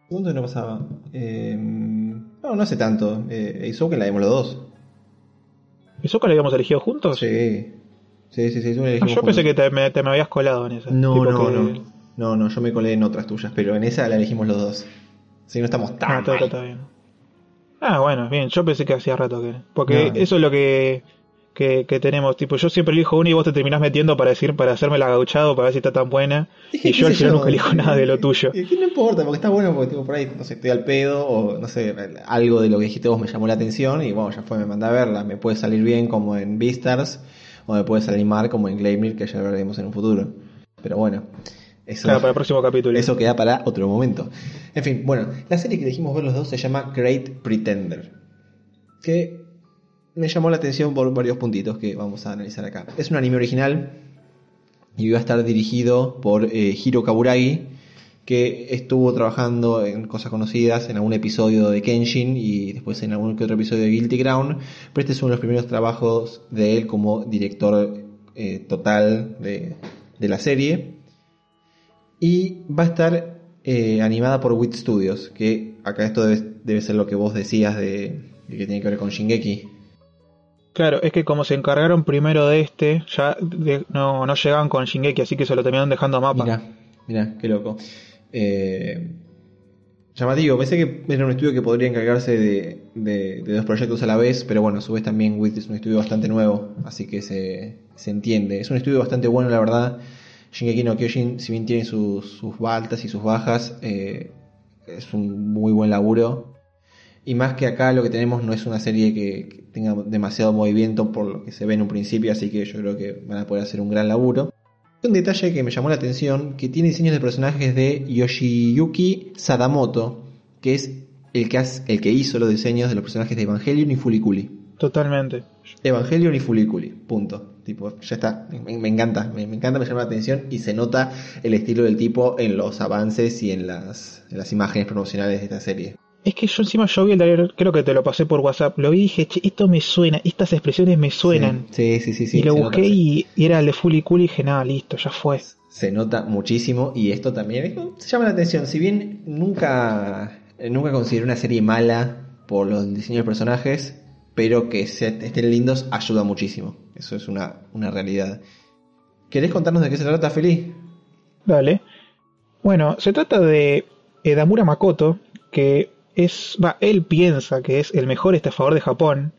¿Dónde no pasaba? Eh, no, no hace tanto. Eh, Isoka la vimos los dos. ¿Eso que lo habíamos elegido juntos? Sí. Sí, sí, sí. Isoka la Ah, yo pensé que te me, te me habías colado en esa. No, Tipo no, que- no. No, no, yo me colé en otras tuyas, pero en esa la elegimos los dos. Si no estamos tan Ah, está, mal. está, está bien. Ah, bueno, bien. Yo pensé que hacía rato que. Porque No. eso es lo que, que, que tenemos. Tipo, yo siempre elijo una y vos te terminás metiendo para decir, para hacerme la gauchado, para ver si está tan buena. Y yo al final yo, nunca elijo nada de lo tuyo. Es que no importa, porque está bueno, porque tipo, por ahí, no sé, estoy al pedo, o no sé, algo de lo que dijiste vos me llamó la atención, y bueno, ya fue, me mandé a verla. Me puede salir bien como en Beastars, o me puede salir mal como en Gleimir, que ya veremos en un futuro. Pero bueno, eso, Claro, para el próximo capítulo. eso queda para otro momento. En fin, bueno, la serie que elegimos ver los dos se llama Great Pretender, que me llamó la atención por varios puntitos que vamos a analizar acá. Es un anime original y va a estar dirigido por eh, Hiro Kaburagi, que estuvo trabajando en cosas conocidas, en algún episodio de Kenshin y después en algún que otro episodio de Guilty Crown, pero este es uno de los primeros trabajos de él como director eh, total de, la serie. Y va a estar eh, animada por WIT Studios, que acá esto debe, ser lo que vos decías de, de que tiene que ver con Shingeki. Claro, es que como se encargaron primero de este, ya de- no, no llegaban con Shingeki, así que se lo terminaron dejando a mapa. Mira, mira, qué loco. Eh, llamativo, pensé que era un estudio que podría encargarse de, de- de dos proyectos a la vez, pero bueno, a su vez también WIT es un estudio bastante nuevo, así que se, se entiende. Es un estudio bastante bueno, la verdad. Shingeki no Kyojin, si bien tiene sus, sus altas y sus bajas, eh, es un muy buen laburo. Y más que acá lo que tenemos no es una serie que, que tenga demasiado movimiento por lo que se ve en un principio, así que yo creo que van a poder hacer un gran laburo. Un detalle que me llamó la atención, que tiene diseños de personajes de Yoshiyuki Sadamoto, que es el que, hace- el que hizo los diseños de los personajes de Evangelion y Fuliculi. Totalmente. Evangelion y Fuliculi, punto. Tipo, ya está, me, me encanta, me, me encanta, me llama la atención y se nota el estilo del tipo en los avances y en las, en las imágenes promocionales de esta serie. Es que yo encima yo vi el trailer, creo que te lo pasé por WhatsApp, lo vi y dije, che, esto me suena, estas expresiones me suenan. Sí, sí, sí, sí. y lo busqué y, y era el de Fully Cool y dije, nada, listo, ya fue. Se nota muchísimo y esto también se llama la atención. Si bien nunca, nunca consideré una serie mala por los diseños de personajes, pero que se- estén lindos ayuda muchísimo. Eso es una, una realidad. ¿Querés contarnos de qué se trata, Feliz? Dale. Bueno, se trata de Edamura Makoto, que es, va, él piensa que es el mejor estafador de Japón,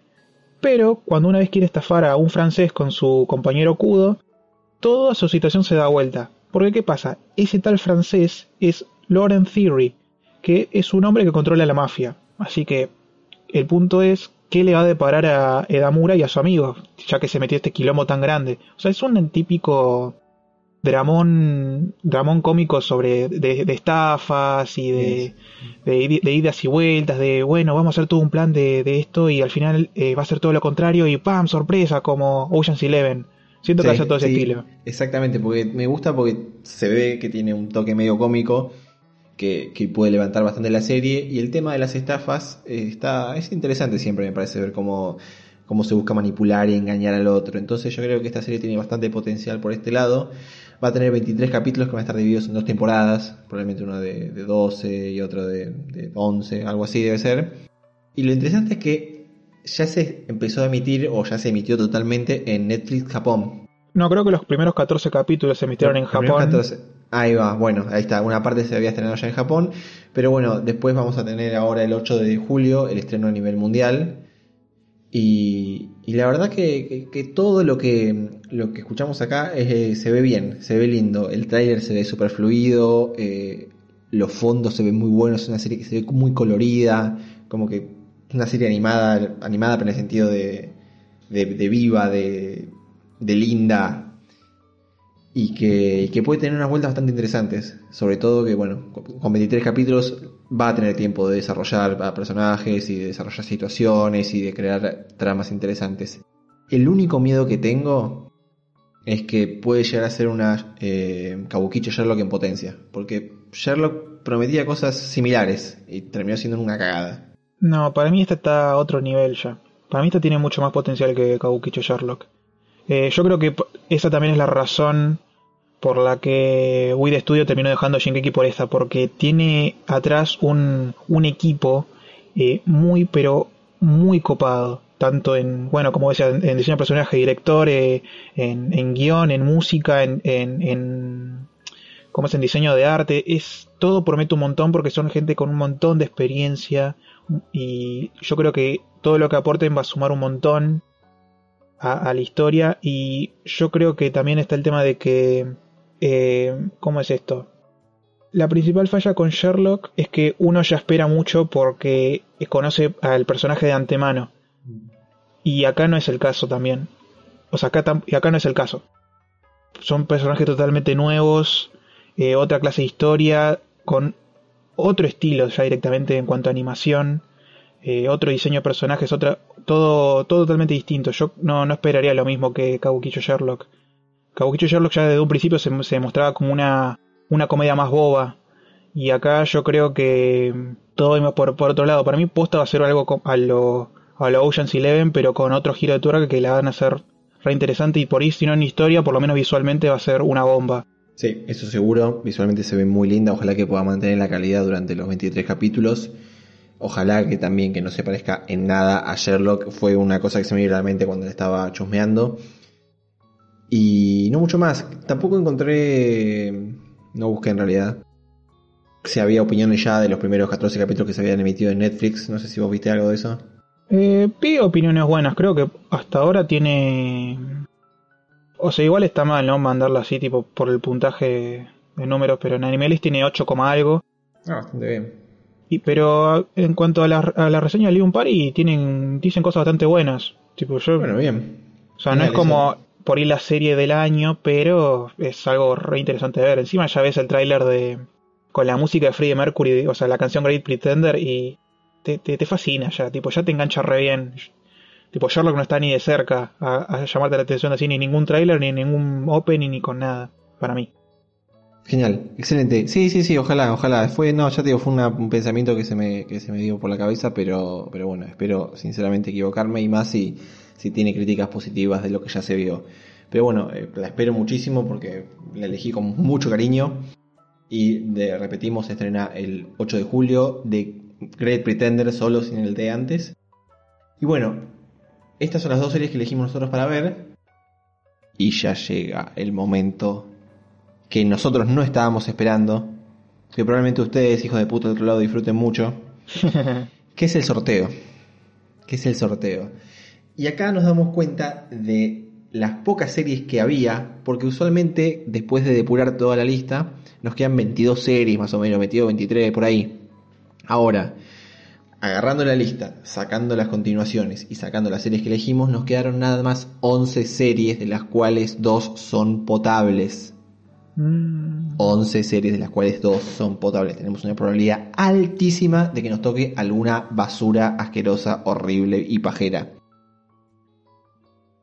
pero cuando una vez quiere estafar a un francés con su compañero Kudo, toda su situación se da vuelta. Porque ¿qué pasa? Ese tal francés es Laurent Theory, que es un hombre que controla la mafia. Así que el punto es qué le va a deparar a Edamura y a su amigo, ya que se metió este quilombo tan grande. O sea, es un típico dramón, dramón cómico sobre de, de estafas y de, de, de idas y vueltas, de bueno, vamos a hacer todo un plan de, de esto y al final eh, va a ser todo lo contrario y ¡pam! sorpresa como Ocean's Eleven. Siento que Sí, haya todo ese sí, estilo. Exactamente, porque me gusta porque se ve que tiene un toque medio cómico que, que puede levantar bastante la serie. Y el tema de las estafas eh, está es interesante siempre, me parece, ver cómo, cómo se busca manipular y engañar al otro. Entonces yo creo que esta serie tiene bastante potencial por este lado. Va a tener 23 capítulos que van a estar divididos en dos temporadas, probablemente uno de, de 12 y otro de, de 11, algo así debe ser. Y lo interesante es que ya se empezó a emitir o ya se emitió totalmente en Netflix Japón. No, creo que los primeros 14 capítulos se emitieron en Los Japón. 14. Ahí va, bueno, ahí está. Una parte se había estrenado ya en Japón. Pero bueno, después vamos a tener ahora el 8 de julio el estreno a nivel mundial. Y, y la verdad que, que- que todo lo que, lo que escuchamos acá eh, se ve bien, se ve lindo. El tráiler se ve super fluido, eh, los fondos se ven muy buenos, es una serie que se ve muy colorida, como que una serie animada, animada pero en el sentido de, de, de viva, de, de linda, y que, puede tener unas vueltas bastante interesantes. Sobre todo que, bueno, con con 23 capítulos va a tener tiempo de desarrollar a personajes y de desarrollar situaciones y de crear tramas interesantes. El único miedo que tengo es que puede llegar a ser una eh, Kabukicho Sherlock en potencia. Porque Sherlock prometía cosas similares y terminó siendo una cagada. No, para mí esta está a otro nivel ya. Para mí esta tiene mucho más potencial que Kabukicho Sherlock. Eh, yo creo que esa también es la razón por la que Wii de Studio terminó dejando a Shingeki por esta, porque tiene atrás un, un equipo eh, muy, pero muy copado. Tanto en, bueno, como decía, en, diseño de personaje, director, eh, en, en guion, en música, en, en, en es en diseño de arte, es todo promete un montón porque son gente con un montón de experiencia y yo creo que todo lo que aporten va a sumar un montón a, la historia y yo creo que también está el tema de que eh, ¿cómo es esto? La principal falla con Sherlock es que uno ya espera mucho porque conoce al personaje de antemano. Y acá no es el caso también. O sea acá, tam- y acá no es el caso. Son personajes totalmente nuevos eh, otra clase de historia, con otro estilo ya directamente en cuanto a animación, eh, otro diseño de personajes, otra, todo, todo totalmente distinto. Yo no, no esperaría lo mismo que Kabukicho Sherlock. Kabukicho Sherlock ya desde un principio se, se mostraba como una, una comedia más boba. Y acá yo creo que todo va por, por otro lado. Para mí posta va a ser algo a lo, a lo Ocean's Eleven, pero con otro giro de tuerca que la van a hacer re interesante. Y por ahí, si no en historia, por lo menos visualmente va a ser una bomba. Sí, eso seguro. Visualmente se ve muy linda. Ojalá que pueda mantener la calidad durante los 23 capítulos. Ojalá que también que no se parezca en nada a Sherlock. Fue una cosa que se me vino a la mente cuando le estaba chusmeando. Y no mucho más. Tampoco encontré. No busqué en realidad. Si había opiniones ya de los primeros 14 capítulos que se habían emitido en Netflix. No sé si vos viste algo de eso. Eh, vi opiniones buenas, creo que hasta ahora tiene... O sea, igual está mal, ¿no? Mandarla así, tipo, por el puntaje de números, pero en Animalist tiene 8, coma algo. Ah, bastante bien. Y, pero en cuanto a la, a la reseña leí un par y tienen, dicen cosas bastante buenas. Tipo, yo... Bueno, bien. o sea, no es como por ir la serie del año, pero es algo re interesante de ver. Encima ya ves el tráiler de... Con la música de Freddie Mercury, o sea, la canción Great Pretender y te, te, te fascina ya, tipo, ya te engancha re bien. Tipo, Sherlock no está ni de cerca a, a llamarte la atención así, ni ningún tráiler, ni ningún opening, ni con nada, para mí. Genial, excelente. Sí, sí, sí, ojalá, ojalá. Fue, no, ya te digo, fue un pensamiento que se me, que se me dio por la cabeza, pero, pero bueno, espero sinceramente equivocarme y más si, si tiene críticas positivas de lo que ya se vio. Pero bueno, eh, la espero muchísimo porque la elegí con mucho cariño. Y de, repetimos, se estrena el 8 de julio de Great Pretender, solo sin el de antes. Y bueno, estas son las dos series que elegimos nosotros para ver. Y ya llega el momento que nosotros no estábamos esperando, que probablemente ustedes, hijos de puta del otro lado, disfruten mucho, <laughs> que es el sorteo. Que es el sorteo. Y acá nos damos cuenta de las pocas series que había, porque usualmente después de depurar toda la lista, nos quedan 22 series más o menos, 22, 23 por ahí. Ahora, agarrando la lista, sacando las continuaciones y sacando las series que elegimos, nos quedaron nada más 11 series, de las cuales dos son potables. Mm, 11 series, de las cuales dos son potables. Tenemos una probabilidad altísima de que nos toque alguna basura asquerosa, horrible y pajera.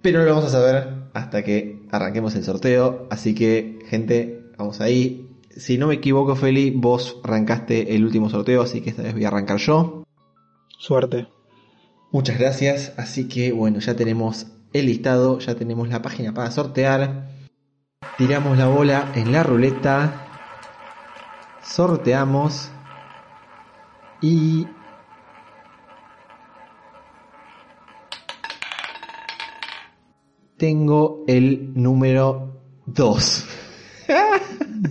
Pero no lo vamos a saber hasta que arranquemos el sorteo. Así que, gente, vamos ahí. Si no me equivoco, Feli, vos arrancaste el último sorteo, así que esta vez voy a arrancar yo. suerte. Muchas gracias. Así que, bueno, ya tenemos el listado, ya tenemos la página para sortear. Tiramos la bola en la ruleta. Sorteamos. Y... Tengo el número 2.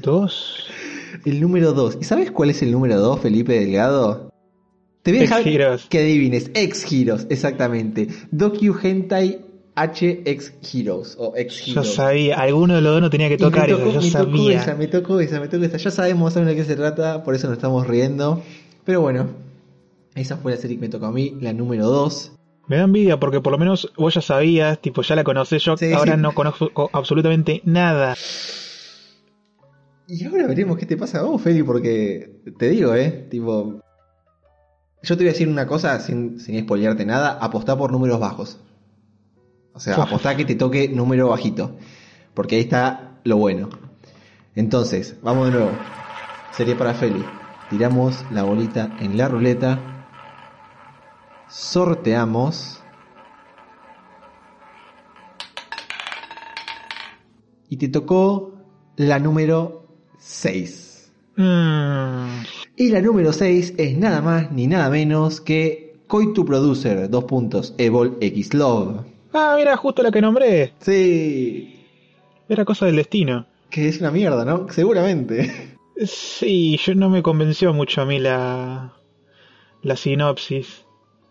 Dos. El número 2. ¿Y sabes cuál es el número 2, Felipe Delgado? Te voy a dejar que adivines. Ex Heroes, exactamente. Docu Hentai H Ex Heroes o Yo Heroes. sabía, alguno de los dos no tenía que tocar eso, tocó, yo me tocó sabía. esa, me tocó esa, me tocó esa. Ya sabemos de qué se trata, por eso nos estamos riendo. Pero bueno, esa fue la serie que me tocó a mí, la número 2. Me da envidia porque por lo menos vos ya sabías, tipo, ya la conocés yo, Sí, ahora sí. no conozco absolutamente nada. Y ahora veremos qué te pasa a vos, Feli, porque te digo, eh, tipo. Yo te voy a decir una cosa sin, sin spoilearte nada: apostá por números bajos. O sea, apostá que te toque número bajito. Porque ahí está lo bueno. Entonces, vamos de nuevo. Serie para Feli. Tiramos la bolita en la ruleta. Sorteamos. Y te tocó la número 6. Mm, Y la número 6 es nada más ni nada menos que Coitu Producer, dos puntos, Evol X Love. Ah, mira, justo la que nombré. Sí, Era cosa del destino. que es una mierda, ¿no? Seguramente. Sí, yo no me convenció mucho a mí la, la sinopsis.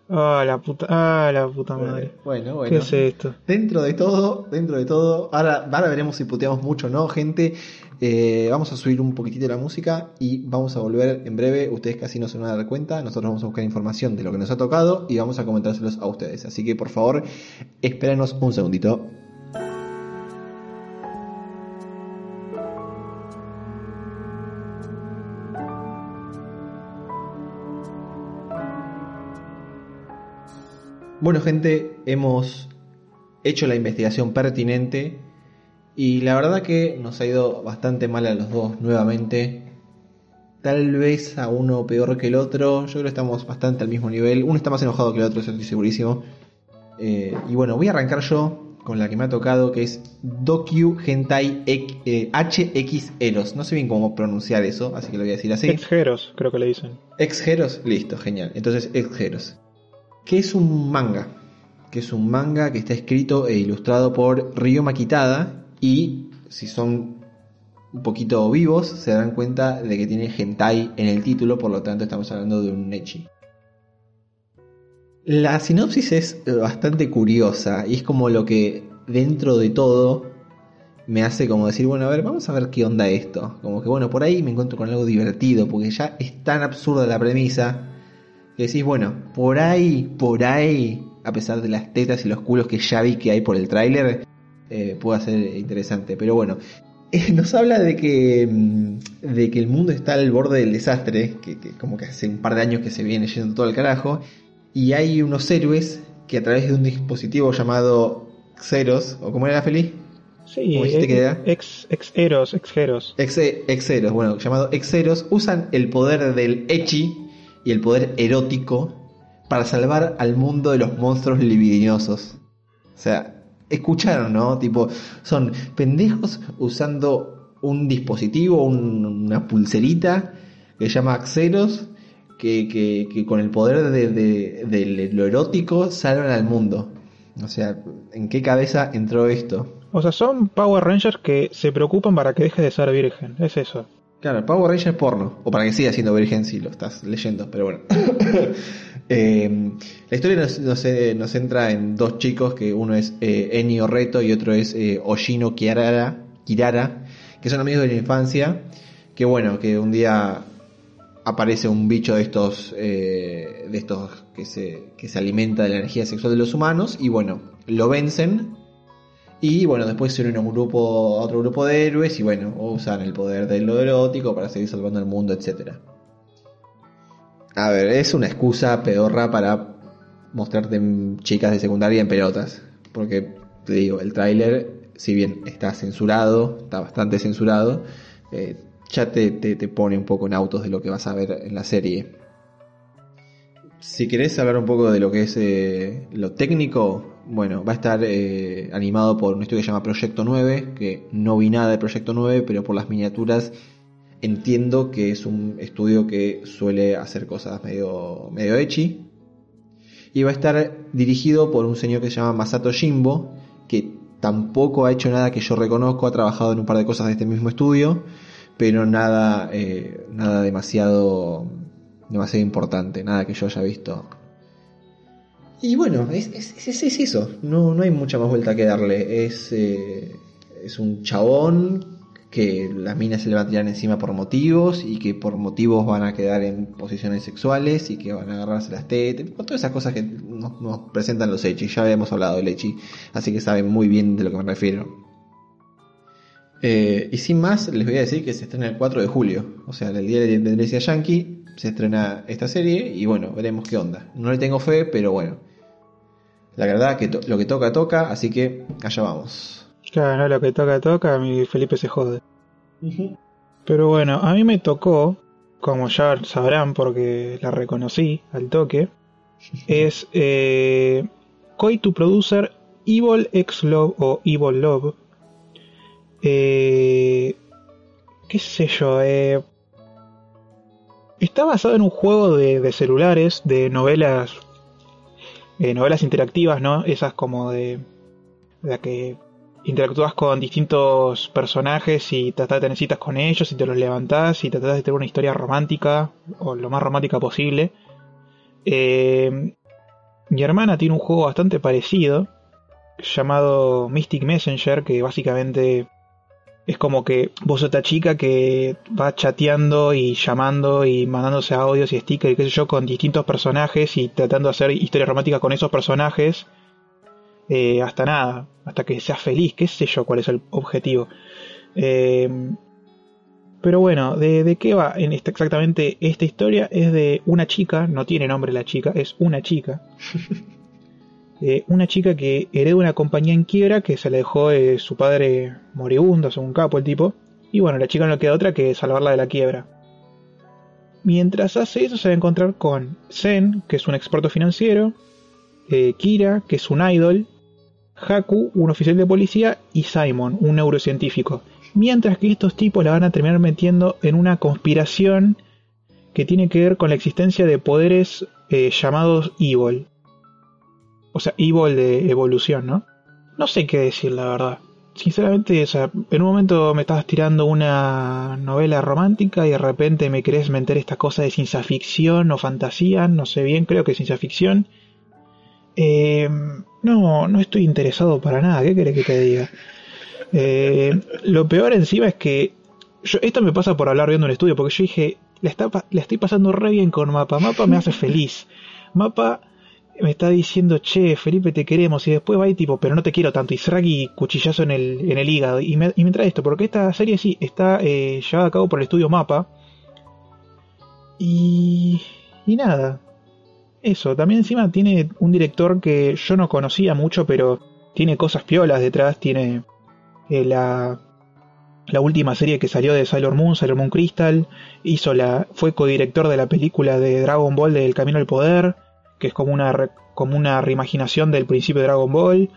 Ah, la puta, ah, la puta madre. Bueno, ¿Qué bueno. es esto? Dentro de todo, dentro de todo, ahora, ahora veremos si puteamos mucho o no, gente. Eh, vamos a subir un poquitito la música y vamos a volver en breve. Ustedes casi no se van a dar cuenta. Nosotros vamos a buscar información de lo que nos ha tocado y vamos a comentárselos a ustedes. Así que por favor, espérenos un segundito. Bueno, gente, hemos hecho la investigación pertinente y la verdad que nos ha ido bastante mal a los dos nuevamente. Tal vez a uno peor que el otro. Yo creo que estamos bastante al mismo nivel. Uno está más enojado que el otro, eso estoy segurísimo. Eh, y bueno, voy a arrancar yo con la que me ha tocado, que es Docu Hentai eh, HX Eros. No sé bien cómo pronunciar eso, así que lo voy a decir así. Ex-Heros, creo que le dicen. Ex-Heros, listo, genial. Entonces, Ex-Heros. Que es un manga. Que es un manga que está escrito e ilustrado por Ryo Makitada. Y si son un poquito vivos, se darán cuenta de que tiene hentai en el título, por lo tanto estamos hablando de un Nechi. La sinopsis es bastante curiosa y es como lo que dentro de todo me hace como decir, bueno, a ver, vamos a ver qué onda esto. Como que bueno, por ahí me encuentro con algo divertido, porque ya es tan absurda la premisa que decís, bueno, por ahí, por ahí, a pesar de las tetas y los culos que ya vi que hay por el tráiler, eh, puede ser interesante. Pero bueno, <laughs> eh, nos habla de que, mm, de que el mundo está al borde del desastre, que, que como que hace un par de años que se viene yendo todo el carajo, y hay unos héroes que a través de un dispositivo llamado Xeros, o como era feliz, Sí, ¿Cómo dijiste ex- que era? ex, ex-Heros, ex-Heros. Exe- Exeros, bueno, llamado Exeros, usan el poder del Echi y el poder erótico para salvar al mundo de los monstruos libidinosos. O sea, escucharon, ¿no? Tipo, son pendejos usando un dispositivo, un- una pulserita que se llama Axeros, que, que- con el poder de, de- de lo erótico salvan al mundo. O sea, ¿en qué cabeza entró esto? O sea, son Power Rangers que se preocupan para que deje de ser virgen. Es eso. Claro, Power Rangers porno. O para que siga siendo virgen si lo estás leyendo, pero bueno. <coughs> Eh, la historia nos, eh, nos centra en dos chicos, que uno es eh, Ennio Reto y otro es eh, Oshino Kirara, Kirara, que son amigos de la infancia, que bueno, que un día aparece un bicho de estos, eh, de estos que se, que se alimenta de la energía sexual de los humanos, y bueno, lo vencen. Y bueno, después se unen a un grupo, a otro grupo de héroes y bueno, usan el poder de lo erótico para seguir salvando el mundo, etcétera. A ver, es una excusa pedorra para mostrarte chicas de secundaria en pelotas. Porque, te digo, el tráiler, si bien está censurado, está bastante censurado, eh, ya te, te, te pone un poco en autos de lo que vas a ver en la serie. Si querés hablar un poco de lo que es eh, lo técnico, bueno, va a estar eh, animado por un estudio que se llama Proyecto 9, que no vi nada de Proyecto 9, pero por las miniaturas entiendo que es un estudio que suele hacer cosas medio, medio echi. Y va a estar dirigido por un señor que se llama Masato Jimbo, que tampoco ha hecho nada que yo reconozco, ha trabajado en un par de cosas de este mismo estudio, pero nada, eh, nada demasiado, demasiado importante, nada que yo haya visto. Y bueno, es, es, es, es eso, no, no hay mucha más vuelta que darle. Es, eh, es un chabón que las minas se le van a tirar encima por motivos y que por motivos van a quedar en posiciones sexuales y que van a agarrarse las tetas, todas esas cosas que nos, presentan los Echi, ya habíamos hablado del Echi, así que saben muy bien de lo que me refiero. Eh, y sin más, les voy a decir que se estrena el 4 de julio, o sea, el día de la yankee, se estrena esta serie y bueno, veremos qué onda. No le tengo fe, pero bueno, la verdad que lo que toca, toca, así que allá vamos. Claro, no lo que toca, toca, mi Felipe se jode. Pero bueno, a mí me tocó, como ya sabrán porque la reconocí al toque, <laughs> es eh, Koitu Producer Evil X Love o Evil Love. Eh, ¿Qué sé yo? Eh, está basado en un juego de, de celulares, de novelas, eh, novelas interactivas, ¿no? Esas como de, la que interactúas con distintos personajes y tratás de tener citas con ellos y te los levantás y tratás de tener una historia romántica o lo más romántica posible. Eh, mi hermana tiene un juego bastante parecido llamado Mystic Messenger que básicamente es como que vos sos esta chica que va chateando y llamando y mandándose audios y stickers y qué sé yo con distintos personajes y tratando de hacer historias románticas con esos personajes eh, hasta nada, hasta que seas feliz, qué sé yo cuál es el objetivo. Eh, pero bueno, ¿de, ¿de, qué va en esta, exactamente esta historia? Es de una chica, no tiene nombre la chica, es una chica. <laughs> eh, una chica que hereda una compañía en quiebra que se le dejó su padre moribundo, según capo el tipo. Y bueno, la chica no le queda otra que salvarla de la quiebra. Mientras hace eso se va a encontrar con Zen, que es un experto financiero, eh, Kira, que es un idol, Haku, un oficial de policía, y Simon, un neurocientífico. Mientras que estos tipos la van a terminar metiendo en una conspiración que tiene que ver con la existencia de poderes eh, llamados Evil. O sea, Evil de evolución, ¿no? No sé qué decir, la verdad. Sinceramente, o sea, en un momento me estabas tirando una novela romántica y de repente me querés meter esta cosa de ciencia ficción o fantasía, no sé bien, creo que ciencia ficción. Eh, no, no estoy interesado para nada, ¿qué querés que te diga? Eh, lo peor encima es que esto me pasa por hablar viendo un estudio, porque yo dije, la, está, estoy pasando re bien con Mapa, Mapa me hace feliz. Mapa me está diciendo, che, Felipe, te queremos, y después va y tipo, pero no te quiero tanto, y Sraki cuchillazo en el, en el hígado, y me, trae esto, porque esta serie sí está eh, llevada a cabo por el estudio Mapa, y, y nada, eso, también encima tiene un director que yo no conocía mucho, pero tiene cosas piolas detrás, tiene eh, la, la última serie que salió de Sailor Moon, Sailor Moon Crystal, hizo la, fue codirector de la película de Dragon Ball del Camino al Poder, que es como una, como una reimaginación del principio de Dragon Ball,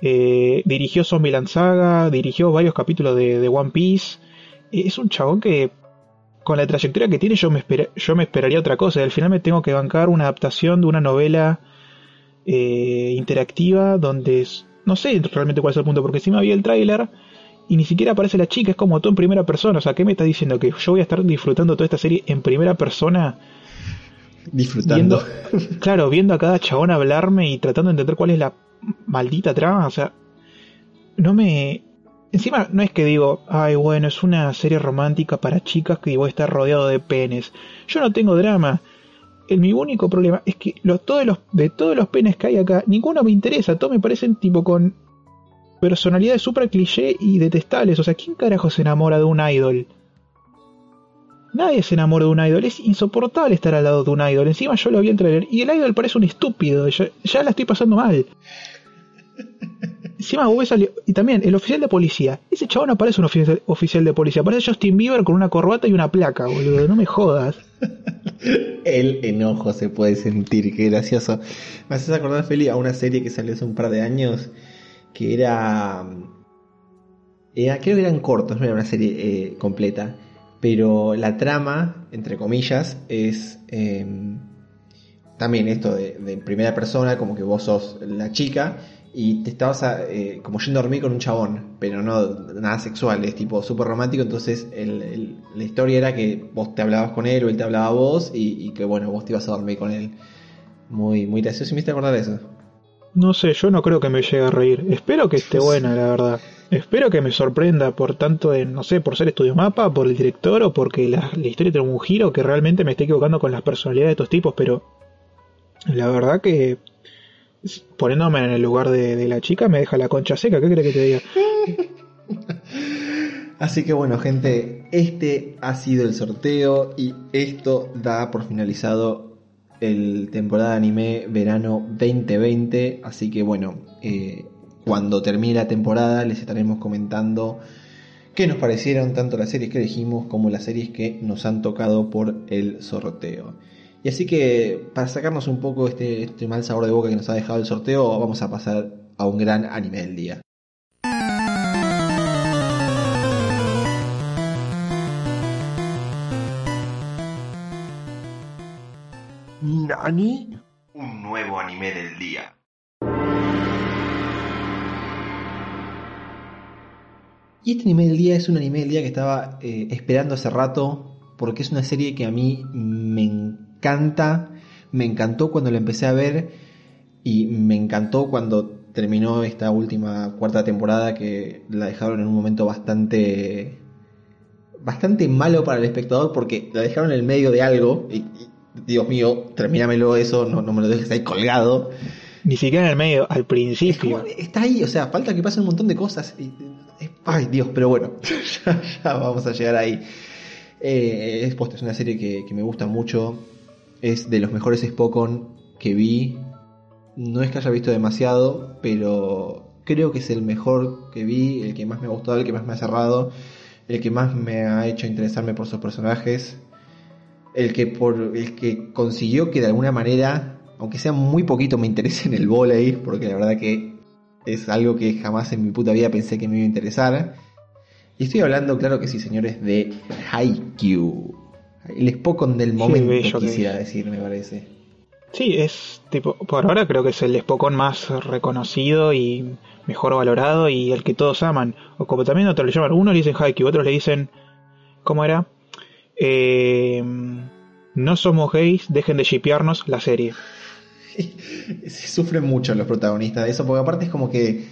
eh, dirigió Zombieland Saga, dirigió varios capítulos de, One Piece, es un chabón que con la trayectoria que tiene yo me, yo me esperaría otra cosa. Y al final me tengo que bancar una adaptación de una novela eh, interactiva donde no sé realmente cuál es el punto, porque encima vi el tráiler y ni siquiera aparece la chica, es como todo en primera persona. O sea, ¿qué me estás diciendo? ¿Que yo voy a estar disfrutando toda esta serie en primera persona? Disfrutando. Claro, viendo a cada chabón hablarme y tratando de entender cuál es la maldita trama. O sea, no me, Encima no es que digo, ay bueno, es una serie romántica para chicas que voy a estar rodeado de penes. Yo no tengo drama. El, mi único problema es que los, todos los, de todos los penes que hay acá, ninguno me interesa. Todos me parecen tipo con personalidades súper cliché y detestables. O sea, ¿quién carajo se enamora de un idol? Nadie se enamora de un idol. Es insoportable estar al lado de un idol. Encima yo lo vi en trailer y el idol parece un estúpido. Ya, la estoy pasando mal. Encima vos al- Y también, el oficial de policía. Ese chabón no parece un oficial, de policía. Parece Justin Bieber con una corbata y una placa, boludo. No me jodas. El enojo se puede sentir, qué gracioso. Me haces acordar, Feli, a una serie que salió hace un par de años que era. era creo que eran cortos, no era una serie eh, completa. Pero la trama, entre comillas, es. eh, también esto de, de primera persona, como que vos sos la chica y te estabas a- eh, como yendo a dormir con un chabón, pero no nada sexual, es tipo súper romántico, entonces el- el- la historia era que vos te hablabas con él o él te hablaba a vos y, y que bueno, vos te ibas a dormir con él. Muy, muy gracioso me hiciste acordar de eso. No sé, yo no creo que me llegue a reír. Espero que esté <laughs> buena, la verdad. Espero que me sorprenda por tanto en, no sé, por ser estudio mapa, por el director o porque la, historia tiene un giro que realmente me esté equivocando con las personalidades de estos tipos, pero la verdad que poniéndome en el lugar de, de la chica me deja la concha seca, ¿qué crees que te diga? <laughs> Así que bueno, gente, este ha sido el sorteo y esto da por finalizado el temporada de anime verano 2020. Así que bueno, eh, cuando termine la temporada les estaremos comentando qué nos parecieron tanto las series que elegimos como las series que nos han tocado por el sorteo. Y así que para sacarnos un poco este, este mal sabor de boca que nos ha dejado el sorteo, vamos a pasar a un gran anime del día. ¿Nani? un nuevo anime del día. Y este anime del día es un anime del día que estaba eh, esperando hace rato porque es una serie que a mí me encanta, me encantó cuando la empecé a ver y me encantó cuando terminó esta última cuarta temporada que la dejaron en un momento bastante bastante malo para el espectador porque la dejaron en el medio de algo y, y, Dios mío, termínamelo eso, no, no me lo dejes ahí colgado. Ni siquiera en el medio, al Es principio. como- está ahí, o sea, falta que pasen un montón de cosas. y- ay, Dios, pero bueno, <laughs> ya, vamos a llegar ahí. Eh, es, una serie que, que me gusta mucho. Es de los mejores Spokon que vi. No es que haya visto demasiado, pero creo que es el mejor que vi, el que más me ha gustado, el que más me ha cerrado, el que más me ha hecho interesarme por sus personajes, el que por el que consiguió que de alguna manera, aunque sea muy poquito, me interese en el volei, porque la verdad que es algo que jamás en mi puta vida pensé que me iba a interesar. Y estoy hablando, claro que sí, señores, de Haikyuu. El Spokon del momento, bello que quisiera decir, me parece. Sí, es tipo, por ahora creo que es el Spokon más reconocido y mejor valorado y el que todos aman. O como también otros le llaman, unos le dicen Haikyuu, otros le dicen, ¿cómo era? Eh, no somos gays, dejen de shipearnos la serie. <laughs> Se sufren mucho los protagonistas de eso, porque aparte es como que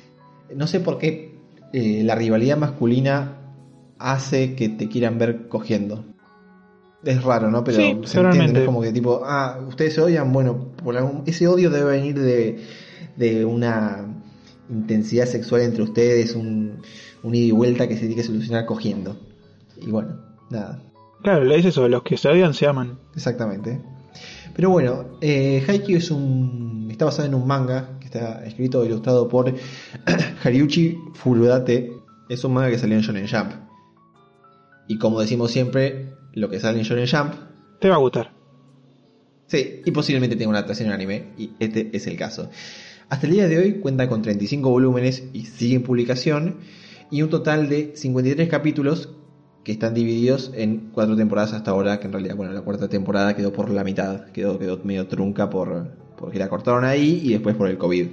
no sé por qué eh, la rivalidad masculina hace que te quieran ver cogiendo. Es raro, ¿no? Pero Sí, se entiende, es como que tipo, ah, ustedes se odian, bueno, por algún- ese odio debe venir de, de una intensidad sexual entre ustedes, un, un ida y vuelta que se tiene que solucionar cogiendo. Y bueno, nada. Claro, es eso, los que se odian se aman. Exactamente. Pero bueno, eh, Haikyuu es un. está basado en un manga que está escrito e ilustrado por <clears throat> Hariuchi Furudate. Es un manga que salió en Shonen Jump. Y como decimos siempre, lo que sale en Shonen Jump, Te va a gustar. sí, y posiblemente tenga una adaptación en anime, y este es el caso. Hasta el día de hoy cuenta con 35 volúmenes y sigue en publicación, y un total de 53 capítulos que están divididos en cuatro temporadas hasta ahora, que en realidad, bueno, la cuarta temporada quedó por la mitad, quedó, quedó medio trunca por, porque la cortaron ahí y después por el COVID.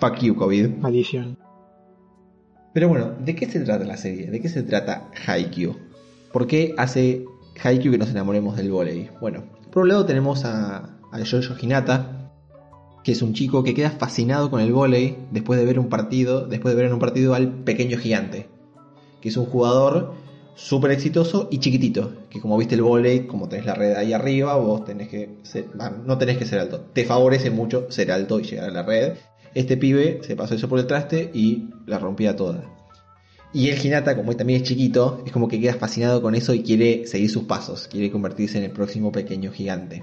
Fuck you, COVID. Maldición. Pero bueno, ¿de qué se trata la serie? ¿De qué se trata Haikyuu? ¿Por qué hace Haikyuu que nos enamoremos del volei? Bueno, por un lado tenemos a, a Yoyo Hinata, que es un chico que queda fascinado con el volei después de ver un partido, después de ver en un partido al pequeño gigante, que es un jugador súper exitoso y chiquitito, que como viste el volei, como tenés la red ahí arriba, vos tenés que ser, bah, no tenés que ser alto, te favorece mucho ser alto y llegar a la red. Este pibe se pasó eso por el traste y la rompía toda. Y el Hinata, como también es chiquito, es como que queda fascinado con eso y quiere seguir sus pasos, quiere convertirse en el próximo pequeño gigante.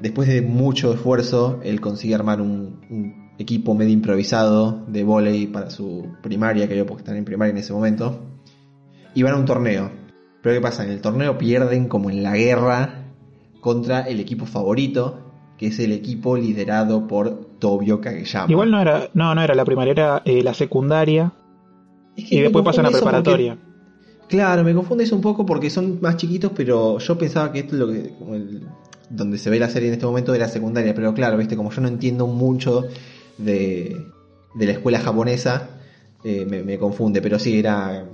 Después de mucho esfuerzo, él consigue armar un, equipo medio improvisado de volei para su primaria, creo, porque están en primaria en ese momento. Y van a un torneo. Pero ¿qué pasa? En el torneo pierden como en la guerra contra el equipo favorito, que es el equipo liderado por Tobio Kageyama. Igual no era, no, no era la primaria, era eh, la secundaria Es que y después pasan a porque- preparatoria. Claro, me confunde eso un poco porque son más chiquitos, pero yo pensaba que esto es lo que. como el- donde se ve la serie en este momento era secundaria, pero claro, viste, como yo no entiendo mucho de, de la escuela japonesa, eh, me, me confunde, pero sí, era.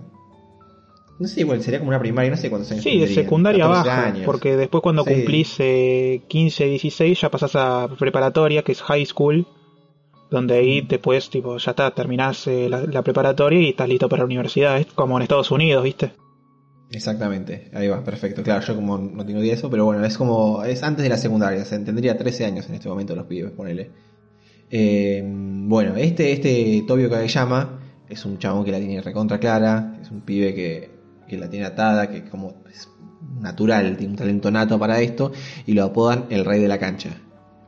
No sé, igual sería como una primaria, no sé cuántos años Sí, de secundaria 14 baja, años. porque después cuando Sí. cumplís eh, 15, 16 ya pasás a preparatoria, que es high school, donde ahí Mm. después tipo ya está, terminás eh, la, la preparatoria y estás listo para la universidad, es como en Estados Unidos, ¿viste? Exactamente, ahí va, perfecto. Claro, yo como no tengo idea de eso, pero bueno, es como, es antes de la secundaria, se tendría 13 años en este momento los pibes, ponele. Eh, bueno, este, este Tobio Kageyama es un chabón que la tiene recontra clara, es un pibe que, que la tiene atada, que como es natural, tiene un talento nato para esto, y lo apodan el rey de la cancha.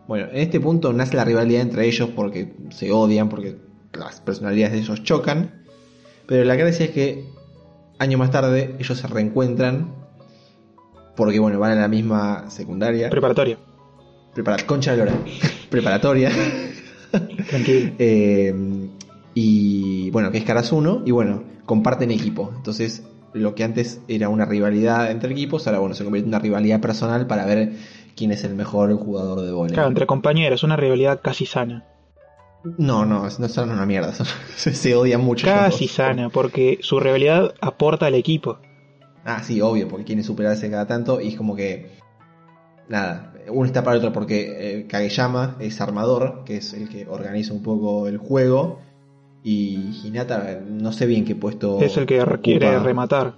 Bueno, en este punto nace la rivalidad entre ellos porque se odian, porque las personalidades de ellos chocan, pero la gracia es que años más tarde ellos se reencuentran porque bueno, van a la misma secundaria, Preparatoria, prepara concha de lora, <laughs> preparatoria. tranquilo. <laughs> Eh, y bueno, que es Karasuno, y bueno, comparten equipo. Entonces, lo que antes era una rivalidad entre equipos, ahora bueno, se convierte en una rivalidad personal para ver quién es el mejor jugador de vóley. Claro, entre compañeros, una rivalidad casi sana. No, no, no son una mierda, <laughs> son- se, se odian mucho. Casi sana, porque su rivalidad aporta al equipo. Ah, sí, obvio, porque quieren superarse cada tanto y es como que. Nada, uno está para el otro porque eh, Kageyama es armador, que es el que organiza un poco el juego. Y Hinata, no sé bien qué puesto. Es el que ocupa. quiere rematar.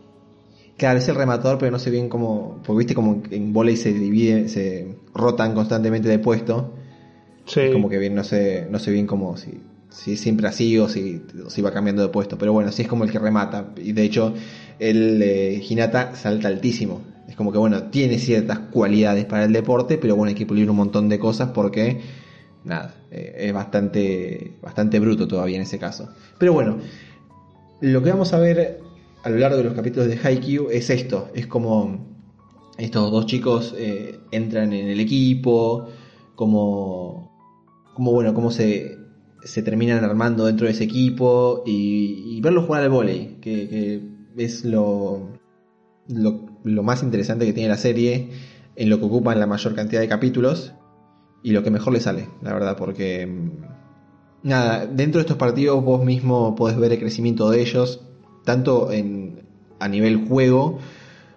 Claro, es el rematador, pero no sé bien cómo. Porque viste como en volei se divide, se rotan constantemente de puesto. Sí. Es como que bien, no sé, no sé bien cómo si, si es siempre así o si, o si va cambiando de puesto. Pero bueno, sí es como el que remata. Y de hecho, el eh, Hinata salta altísimo. Es como que bueno, tiene ciertas cualidades para el deporte, pero bueno, hay que pulir un montón de cosas porque nada, eh, es bastante, bastante bruto todavía en ese caso. Pero bueno, lo que vamos a ver a lo largo de los capítulos de Haikyuu es esto, es como estos dos chicos eh, entran en el equipo, como, como bueno, cómo se, se terminan armando dentro de ese equipo y, y verlos jugar al volei, que, es lo, lo, lo más interesante que tiene la serie, en lo que ocupan la mayor cantidad de capítulos y lo que mejor le sale, la verdad, porque mm, nada, dentro de estos partidos vos mismo podés ver el crecimiento de ellos, tanto en, a nivel juego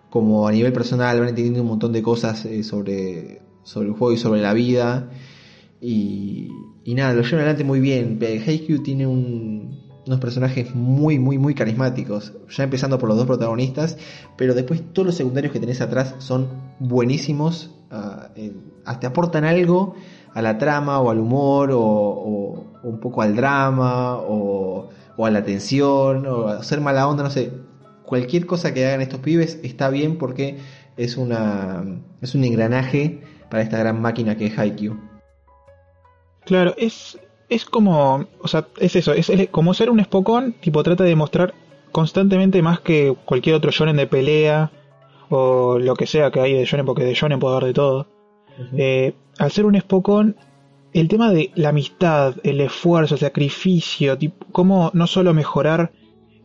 como a nivel personal, van entendiendo un montón de cosas eh, sobre, sobre el juego y sobre la vida. Y, y nada, lo llevan adelante muy bien. Haikyuu tiene un- unos personajes muy, muy, muy carismáticos. Ya empezando por los dos protagonistas, pero después todos los secundarios que tenés atrás son buenísimos. Hasta aportan algo a la trama o al humor o, un poco al drama o, a la tensión o a ser mala onda, no sé. Cualquier cosa que hagan estos pibes está bien porque es una es un engranaje para esta gran máquina que es Haikyuu. Claro, es, es como, o sea, es eso, es el- como ser un Spokon, tipo trata de mostrar constantemente más que cualquier otro shonen de pelea o lo que sea que hay de shonen, porque de shonen puede haber de todo. Eh, al ser un Spokon, el tema de la amistad, el esfuerzo, el sacrificio, tipo, cómo no solo mejorar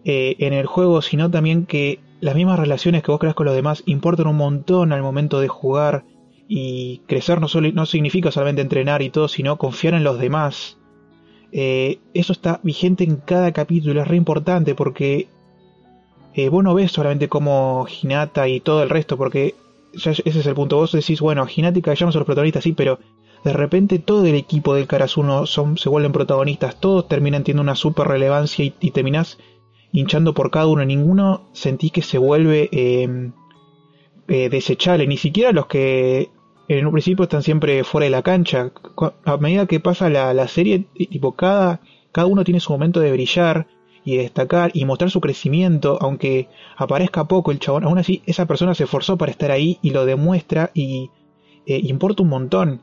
eh, en el juego, sino también que las mismas relaciones que vos creas con los demás importan un montón al momento de jugar y crecer no, solo, no significa solamente entrenar y todo, sino confiar en los demás. Eh, eso está vigente en cada capítulo, es re importante porque eh, vos no ves solamente como Hinata y todo el resto, porque ya ese es el punto. Vos decís, bueno, Hinata y Kageyama son los protagonistas, sí, pero de repente todo el equipo del Karasuno son, se vuelven protagonistas, todos terminan teniendo una super relevancia y, y terminás hinchando por cada uno. Ninguno sentís que se vuelve eh, eh, desechable, ni siquiera los que en un principio están siempre fuera de la cancha. A medida que pasa la, la serie, tipo, cada, cada uno tiene su momento de brillar y de destacar y mostrar su crecimiento, aunque aparezca poco el chabón, aún así esa persona se esforzó para estar ahí y lo demuestra y eh, importa un montón.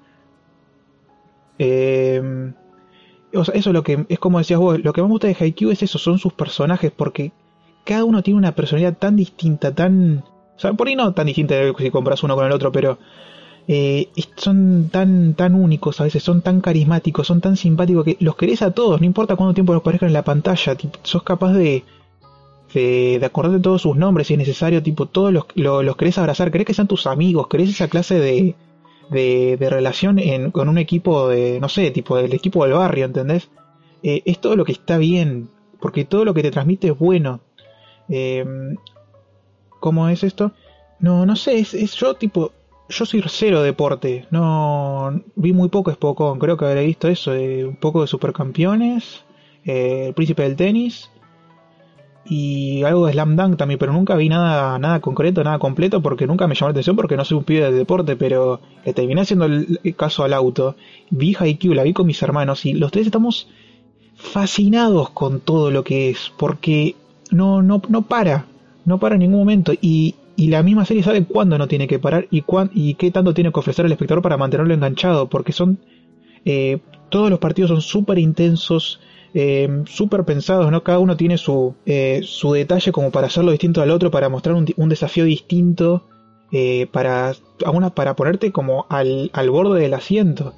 Eh, o sea, eso es lo que es como decías vos, lo que más me gusta de Haikyuu es eso, son sus personajes, porque cada uno tiene una personalidad tan distinta, tan... O sea, por ahí no tan distinta si compras uno con el otro, pero eh, son tan tan únicos a veces, son tan carismáticos, son tan simpáticos que los querés a todos, no importa cuánto tiempo los parezcan en la pantalla, sos capaz de, de, de acordarte todos sus nombres si es necesario, tipo, todos los, lo- los querés abrazar, querés que sean tus amigos, querés esa clase de, de, de relación en, con un equipo de, no sé, tipo del equipo del barrio, ¿entendés? Eh, es todo lo que está bien, porque todo lo que te transmite es bueno. Eh, ¿Cómo es esto? No, no sé, es, es yo tipo, yo soy cero deporte, no vi muy poco Spokon, creo que habré visto eso, un poco de Supercampeones, eh, El Príncipe del Tenis y algo de Slam Dunk también, pero nunca vi nada nada concreto, nada completo porque nunca me llamó la atención porque no soy un pibe de deporte, pero terminé haciendo el, el caso al auto. Vi Haikyuu, la vi con mis hermanos y los tres estamos fascinados con todo lo que es porque no no no para, no para en ningún momento. Y y la misma serie sabe cuándo no tiene que parar y cuán, y qué tanto tiene que ofrecer al espectador para mantenerlo enganchado, porque son eh, todos los partidos son súper intensos, eh, súper pensados, ¿no? Cada uno tiene su, eh, su detalle como para hacerlo distinto al otro, para mostrar un, un desafío distinto, eh, para, a una, para ponerte como al, al borde del asiento.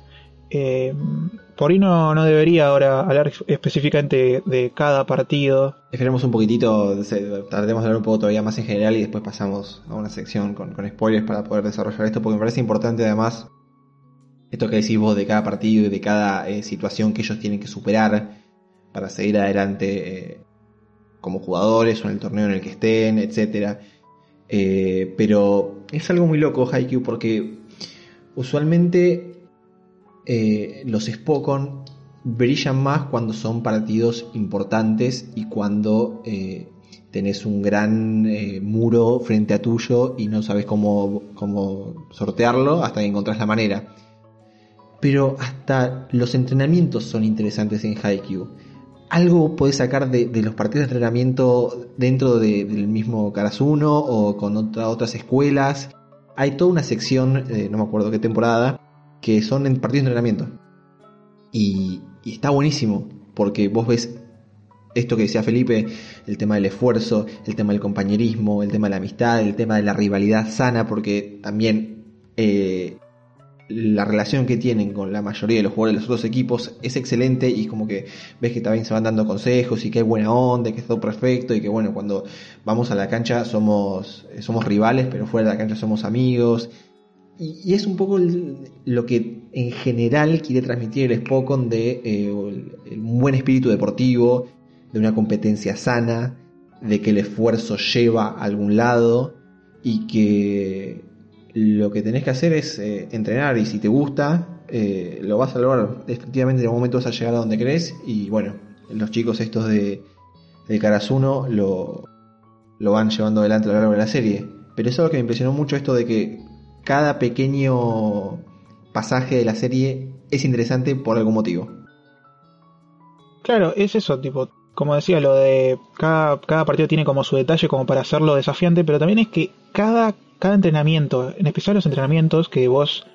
Por ahí no, no debería ahora hablar específicamente de cada partido. Esperemos un poquitito, tratemos de hablar un poco todavía más en general y después pasamos a una sección con, con spoilers para poder desarrollar esto, porque me parece importante además esto que decís vos de cada partido y de cada eh, situación que ellos tienen que superar para seguir adelante eh, como jugadores o en el torneo en el que estén, etcétera. Eh, pero es algo muy loco Haikyuu porque usualmente eh, los Spokon brillan más cuando son partidos importantes y cuando eh, tenés un gran eh, muro frente a tuyo y no sabes cómo, cómo sortearlo hasta que encontrás la manera. Pero hasta los entrenamientos son interesantes en Haikyuu. Algo podés sacar de, los partidos de entrenamiento dentro de- del mismo Karasuno o con otra- otras escuelas. Hay toda una sección, no me acuerdo qué temporada, que son en partidos de entrenamiento. Y, está buenísimo, porque vos ves esto que decía Felipe, el tema del esfuerzo, el tema del compañerismo, el tema de la amistad, el tema de la rivalidad sana, porque también eh, la relación que tienen con la mayoría de los jugadores de los otros equipos es excelente y como que ves que también se van dando consejos y que hay buena onda, que es todo perfecto y que bueno, cuando vamos a la cancha somos, somos rivales, pero fuera de la cancha somos amigos. Y, y es un poco lo que en general quiere transmitir el Spokon de eh, un buen espíritu deportivo, de una competencia sana, de que el esfuerzo lleva a algún lado y que lo que tenés que hacer es eh, entrenar y si te gusta, eh, lo vas a lograr. Efectivamente en algún momento vas a llegar a donde crees y bueno, los chicos estos de, de Karasuno lo, lo van llevando adelante a lo largo de la serie. Pero es lo que me impresionó mucho esto de que cada pequeño pasaje de la serie es interesante por algún motivo. Claro, es eso, tipo, como decía, lo de cada, cada partido tiene como su detalle como para hacerlo desafiante, pero también es que cada, cada entrenamiento, en especial los entrenamientos que vos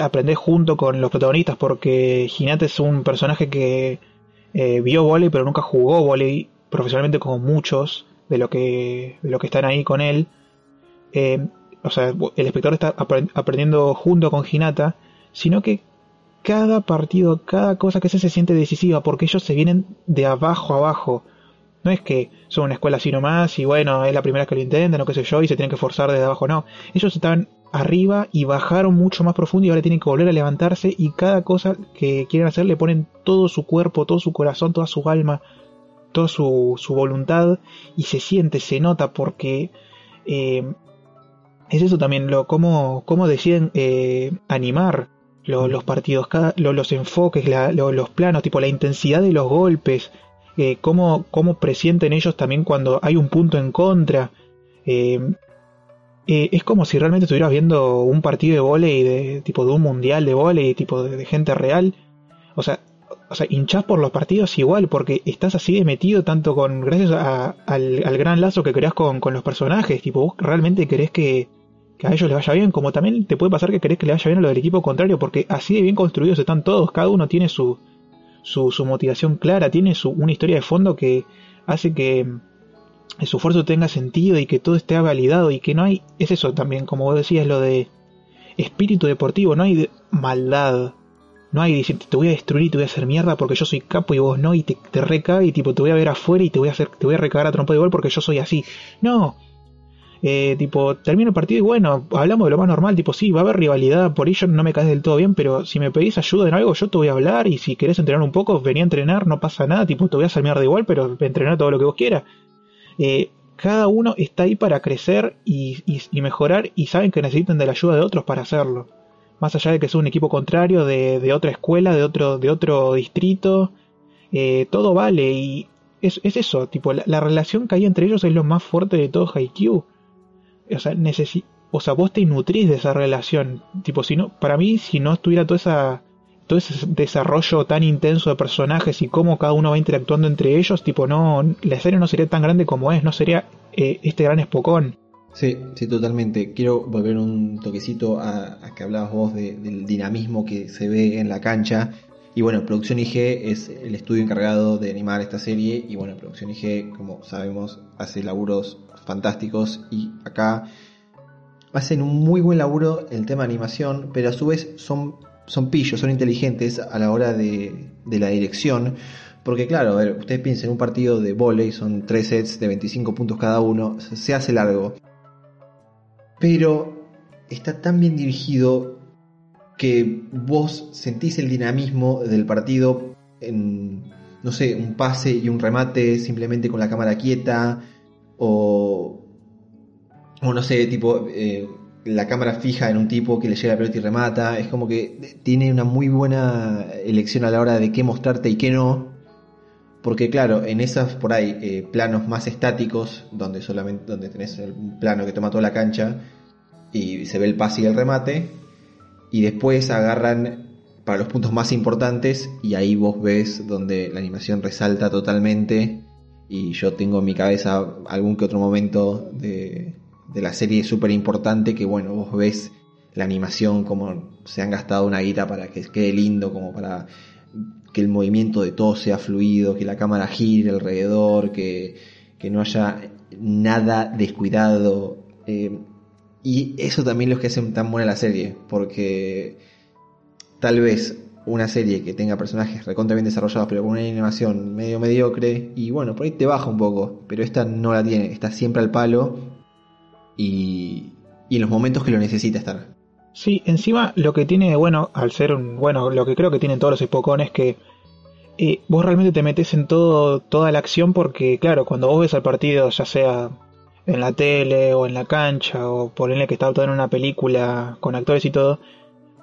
aprendés junto con los protagonistas, porque Hinata es un personaje que eh, vio volei pero nunca jugó volei profesionalmente como muchos de lo que, de lo que están ahí con él. Eh, o sea, el espectador está apre- aprendiendo junto con Hinata, sino que cada partido, cada cosa que se se siente decisiva, porque ellos se vienen de abajo a abajo. No es que son una escuela así nomás y bueno, es la primera que lo intentan o qué sé yo y se tienen que forzar desde abajo, no. Ellos estaban arriba y bajaron mucho más profundo y ahora tienen que volver a levantarse y cada cosa que quieren hacer le ponen todo su cuerpo, todo su corazón, toda su alma, toda su, su voluntad y se siente, se nota porque eh, es eso también, lo cómo, cómo deciden eh, animar lo- los partidos, los enfoques, los planos, tipo la intensidad de los golpes, eh, cómo, cómo presienten ellos también cuando hay un punto en contra. Eh, eh, es como si realmente estuvieras viendo un partido de volei, de, tipo de un mundial de volei, tipo de, gente real. O sea, o sea, hinchás por los partidos igual, porque estás así de metido tanto con, gracias al, al gran lazo que creas con, con los personajes, tipo, vos realmente querés que, que a ellos les vaya bien, como también te puede pasar que querés que le vaya bien a lo del equipo contrario, porque así de bien construidos están todos, cada uno tiene su, su, motivación clara, tiene su, una historia de fondo que hace que su esfuerzo tenga sentido y que todo esté validado y que no hay, es eso también, como vos decías, lo de espíritu deportivo, no hay de- maldad, no hay decir te voy a destruir y te voy a hacer mierda porque yo soy capo y vos no y te, te recaga y tipo te voy a ver afuera y te voy a hacer, te voy a recagar a trompa de gol porque yo soy así. No. Eh, tipo, termino el partido y bueno, hablamos de lo más normal, tipo, sí, va a haber rivalidad, por ello no me caes del todo bien, pero si me pedís ayuda en algo, yo te voy a hablar y si querés entrenar un poco, vení a entrenar, no pasa nada, tipo, te voy a hacer mierda igual, pero entrenar todo lo que vos quieras. Eh, cada uno está ahí para crecer y, mejorar y saben que necesitan de la ayuda de otros para hacerlo. Más allá de que sea un equipo contrario, de, de otra escuela, de otro, de distrito, eh, todo vale y es, es eso, tipo, la, la relación que hay entre ellos es lo más fuerte de todo Haikyuu. O sea, necesi o sea, vos te nutrís de esa relación. Tipo, si no, para mí, si no estuviera toda esa, todo ese desarrollo tan intenso de personajes y cómo cada uno va interactuando entre ellos, tipo, no, la serie no sería tan grande como es, no sería eh, este gran espocón. Sí, sí, totalmente. Quiero volver un toquecito a, a que hablabas vos de- del dinamismo que se ve en la cancha. Y bueno, Producción IG es el estudio encargado de animar esta serie. Y bueno, Producción IG, como sabemos, hace laburos fantásticos. Y acá hacen un muy buen laburo el tema de animación, pero a su vez son, son pillos, son inteligentes a la hora de, de la dirección. Porque claro, a ver, ustedes piensen, un partido de volei son tres sets de 25 puntos cada uno, se hace largo pero está tan bien dirigido que vos sentís el dinamismo del partido en, no sé, un pase y un remate simplemente con la cámara quieta, o, o no sé, tipo, eh, la cámara fija en un tipo que le llega la pelota y remata, es como que tiene una muy buena elección a la hora de qué mostrarte y qué no, porque claro, en esas por ahí eh, planos más estáticos, donde solamente donde tenés un plano que toma toda la cancha y se ve el pase y el remate, y después agarran para los puntos más importantes y ahí vos ves donde la animación resalta totalmente y yo tengo en mi cabeza algún que otro momento de, de la serie súper importante que bueno, vos ves la animación como se han gastado una guita para que quede lindo, como para que el movimiento de todo sea fluido, que la cámara gire alrededor, que, que no haya nada descuidado. eh, y eso también es lo que hace tan buena la serie, porque tal vez una serie que tenga personajes recontra bien desarrollados, pero con una animación medio mediocre, y bueno, por ahí te baja un poco, pero esta no la tiene, está siempre al palo y, y en los momentos que lo necesita estar. Sí, encima lo que tiene bueno, al ser un, bueno, lo que creo que tienen todos los espocones es que eh, vos realmente te metes en todo, toda la acción porque, claro, cuando vos ves al partido, ya sea en la tele o en la cancha o ponerle que está todo en una película con actores y todo,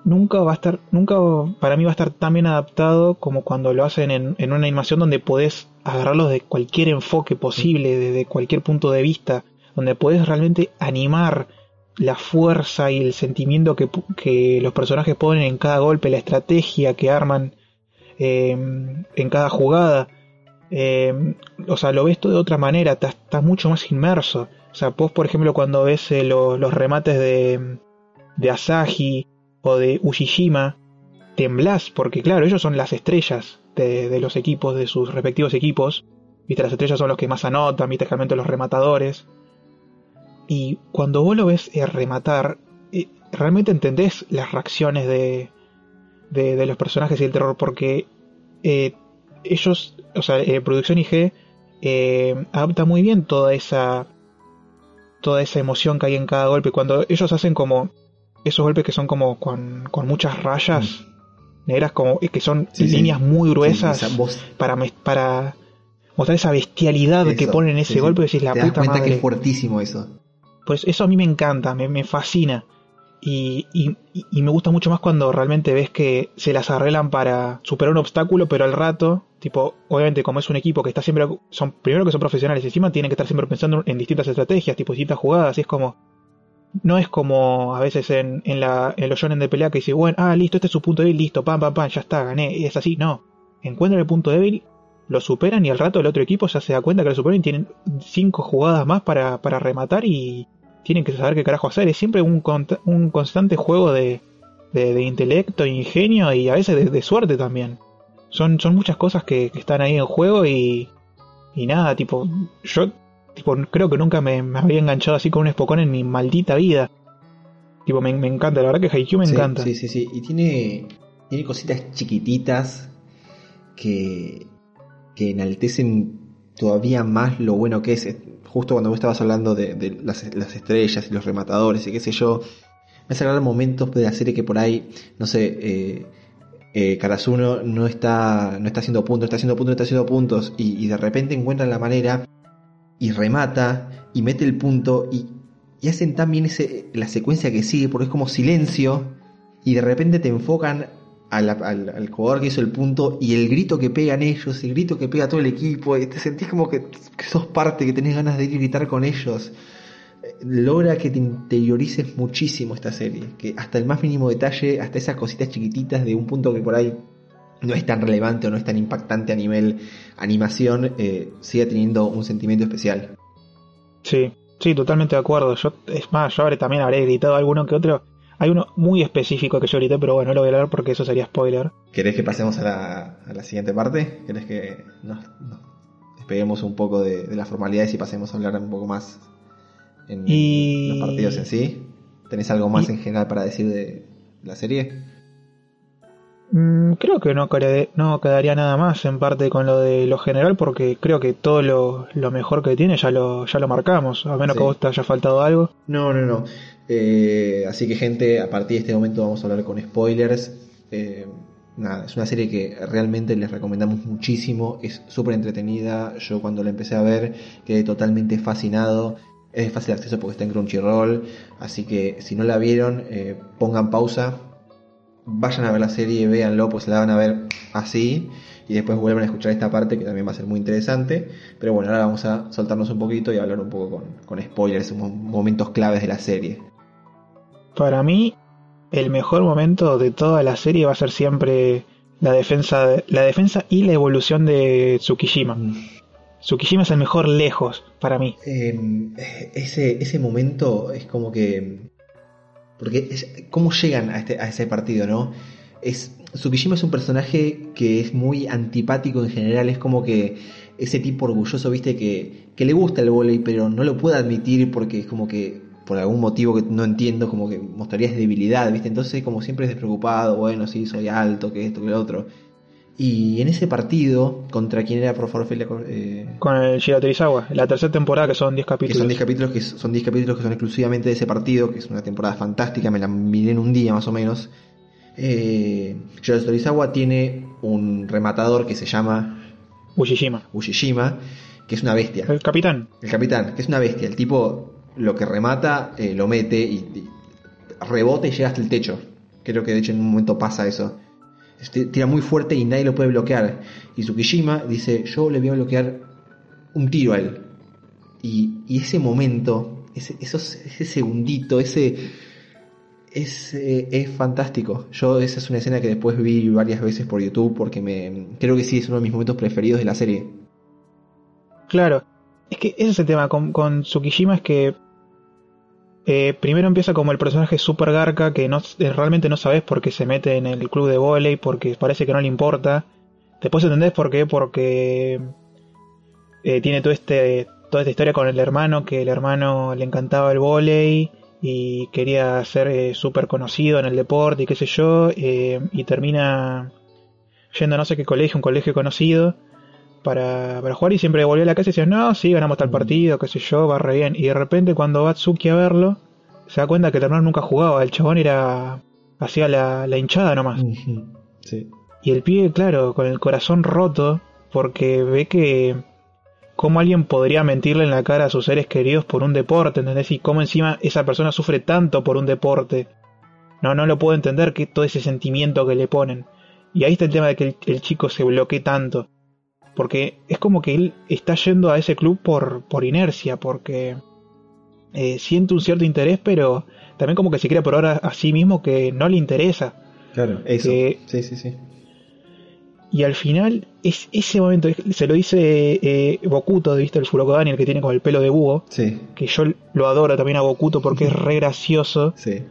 nunca va a estar, nunca para mí va a estar tan bien adaptado como cuando lo hacen en, en una animación donde podés agarrarlos de cualquier enfoque posible, desde cualquier punto de vista, donde podés realmente animar la fuerza y el sentimiento que, los personajes ponen en cada golpe, la estrategia que arman eh, en cada jugada. Eh, o sea, lo ves todo de otra manera, estás, estás mucho más inmerso. O sea, vos, por ejemplo, cuando ves eh, lo- los remates de, de Asahi o de Ushijima, temblás, porque claro, ellos son las estrellas de, los equipos, de sus respectivos equipos. Viste, las estrellas son los que más anotan, viste, realmente los rematadores. Y cuando vos lo ves eh, rematar, eh, realmente entendés las reacciones de, de, los personajes y el terror, porque eh, ellos, o sea, Producción IG adapta muy bien toda esa toda esa emoción que hay en cada golpe. Cuando ellos hacen como esos golpes que son como con, con muchas rayas negras, como que son sí. líneas muy gruesas Sí, voz- para, para mostrar esa bestialidad que ponen en ese golpe, decís la Te das puta cuenta madre. que es fuertísimo eso. Pues eso a mí me encanta, me, me fascina. Y, y- y me gusta mucho más cuando realmente ves que se las arreglan para superar un obstáculo, pero al rato, tipo, obviamente como es un equipo que está siempre, son primero que son profesionales, encima tienen que estar siempre pensando en distintas estrategias, tipo distintas jugadas, y es como, no es como a veces en, en, la, en los shonen de pelea que dice, bueno, ah, listo, este es su punto débil, listo, pam, pam, pam, ya está, gané. Y es así, no. Encuentran el punto débil, lo superan y al rato el otro equipo ya se da cuenta que lo superan y tienen cinco jugadas más para, para rematar y tienen que saber qué carajo hacer. Es siempre un, un constante juego de, de, intelecto, ingenio y a veces de, de suerte también. Son, son muchas cosas que, que están ahí en juego y, y nada, tipo, yo tipo, creo que nunca me, me había enganchado así con un Spokon en mi maldita vida. Tipo, me, me encanta, la verdad que Haikyuu me Sí, encanta. Sí, sí, sí. Y tiene, tiene cositas chiquititas que, que enaltecen todavía más lo bueno que es. Justo cuando vos estabas hablando de, de las, las estrellas y los rematadores y qué sé yo, me hace acordar momentos de la serie que por ahí, no sé, eh, eh, Karasuno no está, no está haciendo puntos, está haciendo puntos, está haciendo puntos, y, y de repente encuentran la manera y remata y mete el punto y, hacen tan bien ese, la secuencia que sigue, porque es como silencio, y de repente te enfocan a al, jugador que hizo el punto y el grito que pegan ellos, el grito que pega todo el equipo, y te sentís como que, que sos parte, que tenés ganas de ir y gritar con ellos. Eh, Logra que te interiorices muchísimo esta serie, que hasta el más mínimo detalle, hasta esas cositas chiquititas de un punto que por ahí no es tan relevante o no es tan impactante a nivel animación, eh, sigue teniendo un sentimiento especial. Sí, sí, totalmente de acuerdo. Yo, es más, yo habré- también habré gritado alguno que otro. Hay uno muy específico que yo grité, pero bueno, no lo voy a hablar porque eso sería spoiler. ¿Querés que pasemos a la, a la siguiente parte? ¿Querés que nos, nos despeguemos un poco de, de las formalidades y pasemos a hablar un poco más en Y- los partidos en sí? ¿Tenés algo más Y- en general para decir de la serie? Mm, creo que no, quedaría nada más en parte con lo de lo general porque creo que todo lo, lo mejor que tiene ya lo, ya lo marcamos, a menos Sí. que a vos te haya faltado algo. No, no, no. Eh, así que gente, a partir de este momento vamos a hablar con spoilers. Eh, nada, es una serie que realmente les recomendamos muchísimo. Es súper entretenida. Yo cuando la empecé a ver quedé totalmente fascinado. Es de fácil acceso porque está en Crunchyroll. Así que si no la vieron, eh, pongan pausa. Vayan a ver la serie, véanlo, pues la van a ver así. Y después vuelvan a escuchar esta parte que también va a ser muy interesante. Pero bueno, ahora vamos a soltarnos un poquito y hablar un poco con, con spoilers, mo- momentos claves de la serie. Para mí, el mejor momento de toda la serie va a ser siempre la defensa, de- la defensa y la evolución de Tsukishima. Tsukishima es el mejor lejos para mí. Eh, ese, ese momento es como que. Porque cómo llegan a, este, a ese partido, ¿no? Es, Tsukishima es un personaje que es muy antipático en general, es como que ese tipo orgulloso, viste, que, que le gusta el volei, pero no lo puede admitir porque es como que, por algún motivo que no entiendo, como que mostraría debilidad, viste, entonces como siempre es despreocupado, bueno, sí, soy alto, que esto, que lo otro. Y en ese partido, contra quién era, por favor? Eh, Con el Shiro Terizawa, la tercera temporada que son 10 que capítulos. son 10 capítulos que son 10 capítulos que son exclusivamente de ese partido, que es una temporada fantástica, me la miré en un día más o menos. Eh, Yoro Torizawa tiene un rematador que se llama Ushijima. Ushijima, que es una bestia. El capitán. El capitán, que es una bestia. El tipo lo que remata eh, lo mete y, y rebota y llega hasta el techo. Creo que de hecho en un momento pasa eso. Este, tira muy fuerte y nadie lo puede bloquear. Y Tsukishima dice, yo le voy a bloquear un tiro a él. Y, y ese momento, ese, esos, ese segundito, ese... Es, eh, es fantástico. Yo esa es una escena que después vi varias veces por YouTube porque me creo que sí es uno de mis momentos preferidos de la serie. Claro. Es que ese es el tema con, con Tsukishima es que eh, primero empieza como el personaje super garca que eh, realmente no sabes por qué se mete en el club de volei porque parece que no le importa. Después entendés por qué, porque eh, tiene todo este, toda esta historia con el hermano, que el hermano le encantaba el volei y quería ser eh, súper conocido en el deporte y qué sé yo, eh, y termina yendo a no sé qué colegio, un colegio conocido, para, para jugar y siempre volvió a la casa y decía, no, sí, ganamos tal partido, qué sé yo, va re bien. Y de repente cuando va Tsuki a verlo, se da cuenta que el hermano nunca jugaba, el chabón era, hacía la, la hinchada nomás. Sí. Y el pibe, claro, con el corazón roto, porque ve que cómo alguien podría mentirle en la cara a sus seres queridos por un deporte, ¿entendés? Y cómo encima esa persona sufre tanto por un deporte. No, no lo puedo entender que todo ese sentimiento que le ponen. Y ahí está el tema de que el, el chico se bloquee tanto. Porque es como que él está yendo a ese club por, por inercia, porque eh, siente un cierto interés, pero también como que se quiere probar a, a sí mismo que no le interesa. Claro, eso. Que- Sí, sí, sí. Y al final, es ese momento, se lo dice eh, Bokuto, ¿viste? El Furokodani, el que tiene con el pelo de búho, Sí, que yo lo adoro también a Bokuto porque es re gracioso, sí.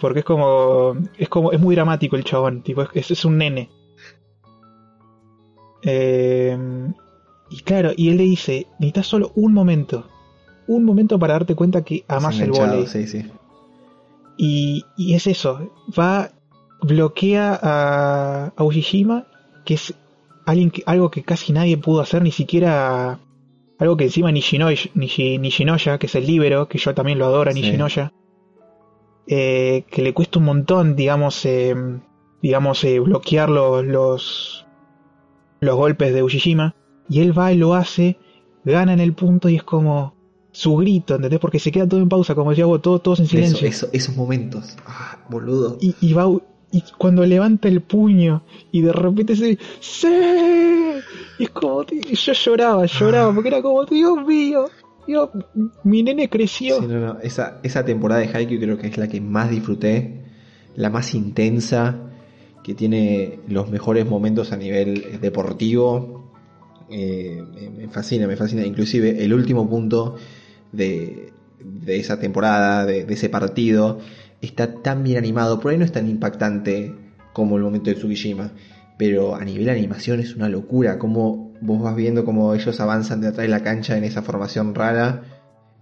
porque es como, es como, es muy dramático el chabón, tipo, es, es un nene. Eh, y claro, y él le dice, necesitas solo un momento, un momento para darte cuenta que amas el volei. Sí, sí. Y, y es eso, va, bloquea a, a Ushijima, que es alguien que, algo que casi nadie pudo hacer, ni siquiera algo que encima Nishinoya, Nishi- Nishinoya, que es el líbero, que yo también lo adoro, Sí. Nishinoya, eh, que le cuesta un montón, digamos, eh, digamos, eh, bloquear los, los, los golpes de Ushijima, y él va y lo hace, gana en el punto y es como su grito, ¿entendés? Porque se queda todo en pausa, como decía vos, todo, todos en silencio. eso- esos momentos. Ah, boludo. Y, y va y cuando levanta el puño y de repente se ¡Sí! y es como yo lloraba lloraba porque era como Dios mío Dios, mi nene creció Sí, no, no. Esa, esa temporada de Haikyuu creo que es la que más disfruté, la más intensa, que tiene los mejores momentos a nivel eh, deportivo. Eh, me, fascina, me fascina. Inclusive el último punto de, de esa temporada, de, de ese partido, está tan bien animado. Por ahí no es tan impactante como el momento de Tsukishima. Pero a nivel animación es una locura. Como vos vas viendo cómo ellos avanzan de atrás de la cancha en esa formación rara.